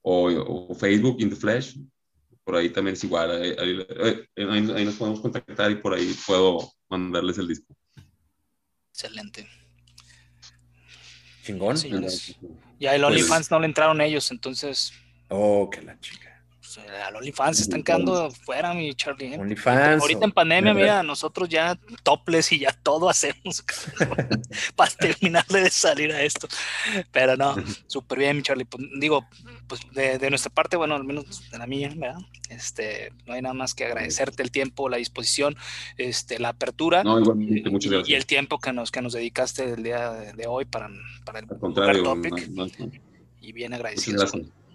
o, o, Facebook, In The Flash. Por ahí también es igual. Ahí, ahí, ahí, ahí nos podemos contactar y por ahí puedo mandarles el disco. Excelente. Chingón. Sí, ya el OnlyFans pues... no le entraron ellos, entonces. Oh, que la chica. Pues, al OnlyFans se están quedando fuera, mi Charlie. OnlyFans. Ahorita en pandemia, mira, nosotros ya toples y ya todo hacemos para terminarle de salir a esto. Pero no, súper bien, mi Charlie. Pues, digo, pues de, de, nuestra parte, bueno, al menos de la mía, ¿verdad? Este, no hay nada más que agradecerte el tiempo, la disposición, este, la apertura no, igualmente, y, muchas gracias. y el tiempo que nos, que nos dedicaste el día de, de hoy para, para el Al contrario, topic. No, no, y bien agradecidos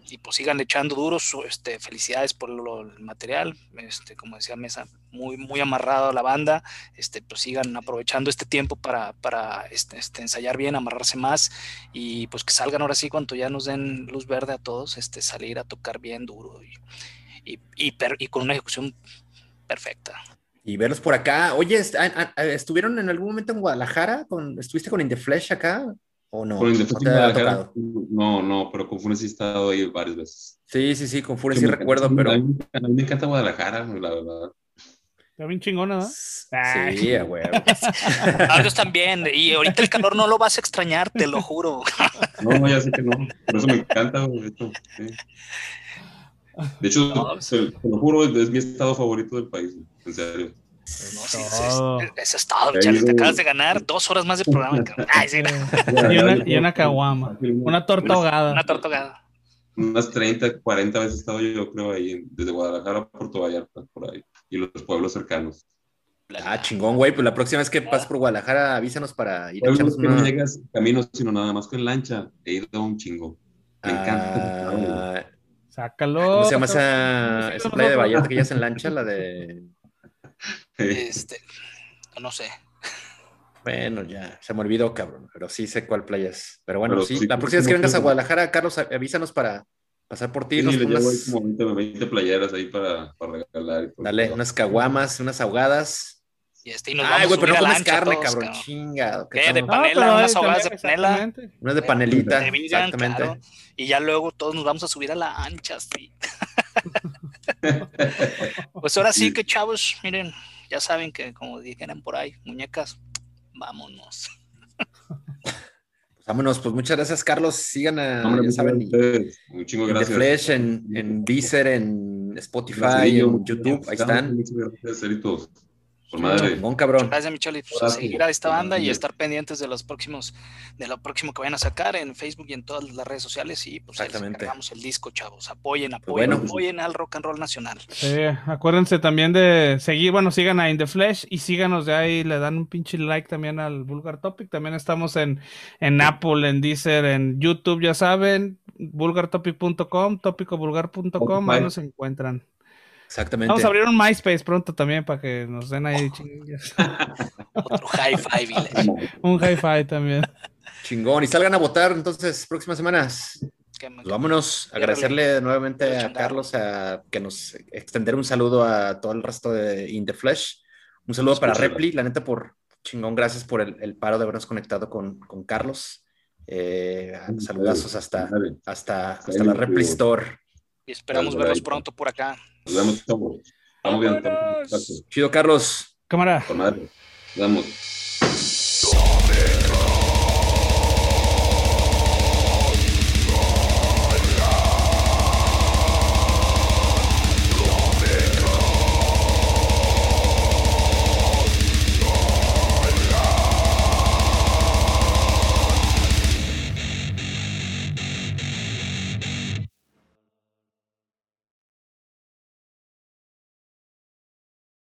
y pues sigan echando duros, este, felicidades por lo, el material, este, como decía Mesa, muy, muy amarrado a la banda, este, pues sigan aprovechando este tiempo para, para este, este, ensayar bien, amarrarse más y pues que salgan ahora sí cuando ya nos den luz verde a todos, este, salir a tocar bien duro y, y, y, per, con una ejecución perfecta. Y verlos por acá. Oye, ¿estuvieron en algún momento en Guadalajara? Con, ¿Estuviste con In The Flesh acá? ¿O no? Con ¿No, te no, no, pero con Funes sí he estado ahí varias veces. Sí, sí, sí, con Funes sí recuerdo, pero... A mí, a mí, me encanta Guadalajara, la verdad. Está bien chingona, ¿no? Sí, a huevo. Ellos también, y ahorita el calor no lo vas a extrañar, te lo juro. No, ya sé que no, por eso me encanta, esto, sí. De hecho, no, te, te, lo juro, es mi estado favorito del país, en serio. No, sí, ese, ese es todo, Charlie. Te acabas de ganar dos horas más de programa. Ay, sí, no. y, una, y una caguama. Una torta ahogada. Una torta ahogada. Unas 30, 40 veces he estado yo, creo, ahí, desde Guadalajara a Puerto Vallarta, por ahí. Y los pueblos cercanos. Ah, chingón, güey. Pues la próxima vez que pases por Guadalajara, avísanos para ir a echarnos una... No llegas camino, sino nada más con lancha. He ido un chingo. Me encanta. Ah, sácalo. ¿Cómo se llama esa, esa playa de Vallarta que ya es en lancha? La de... Este, no sé. Bueno, ya, se me olvidó, cabrón, pero sí sé cuál playa es. Pero bueno, pero sí, sí, la próxima vez que vengas a Guadalajara, Carlos, avísanos para, pasar por ti. Sí, nos le unas- ahí como 20, 20 playeras ahí para, para regalar. y todo. Dale, unas caguamas, unas ahogadas. Y este, y nos Ay, vamos güey, pero no comes carne, todos, cabrón. cabrón. Chingado. que ¿Qué? De panela, unas ahogadas de panela. Unas de panelita. De vegan, Exactamente. claro. Y ya luego todos nos vamos a subir a la ancha, sí. pues ahora sí que chavos, miren, ya saben que como dijeran por ahí, muñecas, vámonos. Vámonos, pues muchas gracias, Carlos. Sigan a, Hombre, ya saben, gracias. Un chingo en The. Flash, en, en Deezer, en Spotify, Gracias, en YouTube, ahí están. Muchas gracias, Ceritos. Por madre. Chingón, cabrón. Gracias, Michelle, pues, a Gracias. seguir a esta banda y estar pendientes de los próximos, de lo próximo que vayan a sacar en Facebook y en todas las redes sociales. Y pues ahí les Exactamente. encargamos el disco, chavos. Apoyen, apoyen, bueno. apoyen al rock and roll nacional. Sí, acuérdense también de seguir, bueno, sigan a In The Flesh y síganos de ahí, le dan un pinche like también al Vulgar Topic. También estamos en, en Apple, en Deezer, en YouTube, ya saben, vulgartopic.com, topicovulgar.com, ahí nos encuentran. Exactamente. Vamos a abrir un MySpace pronto también para que nos den ahí chinguillas. Otro high five. village. un hi-fi también. Chingón. Y salgan a votar entonces próximas semanas. Pues vámonos. Agradecerle nuevamente a. Carlos a que nos extender un saludo a todo el resto de In The Flesh. Un saludo para. Repli, la neta, por chingón, gracias por el, el paro de habernos conectado con, con Carlos. Eh, saludazos hasta, hasta, hasta la Repli. Store. Y esperamos verlos pronto por acá. Nos vemos. Estamos bien. estamos bien. Vámonos. Chido, Carlos. Cámara. Por madre. Nos vemos.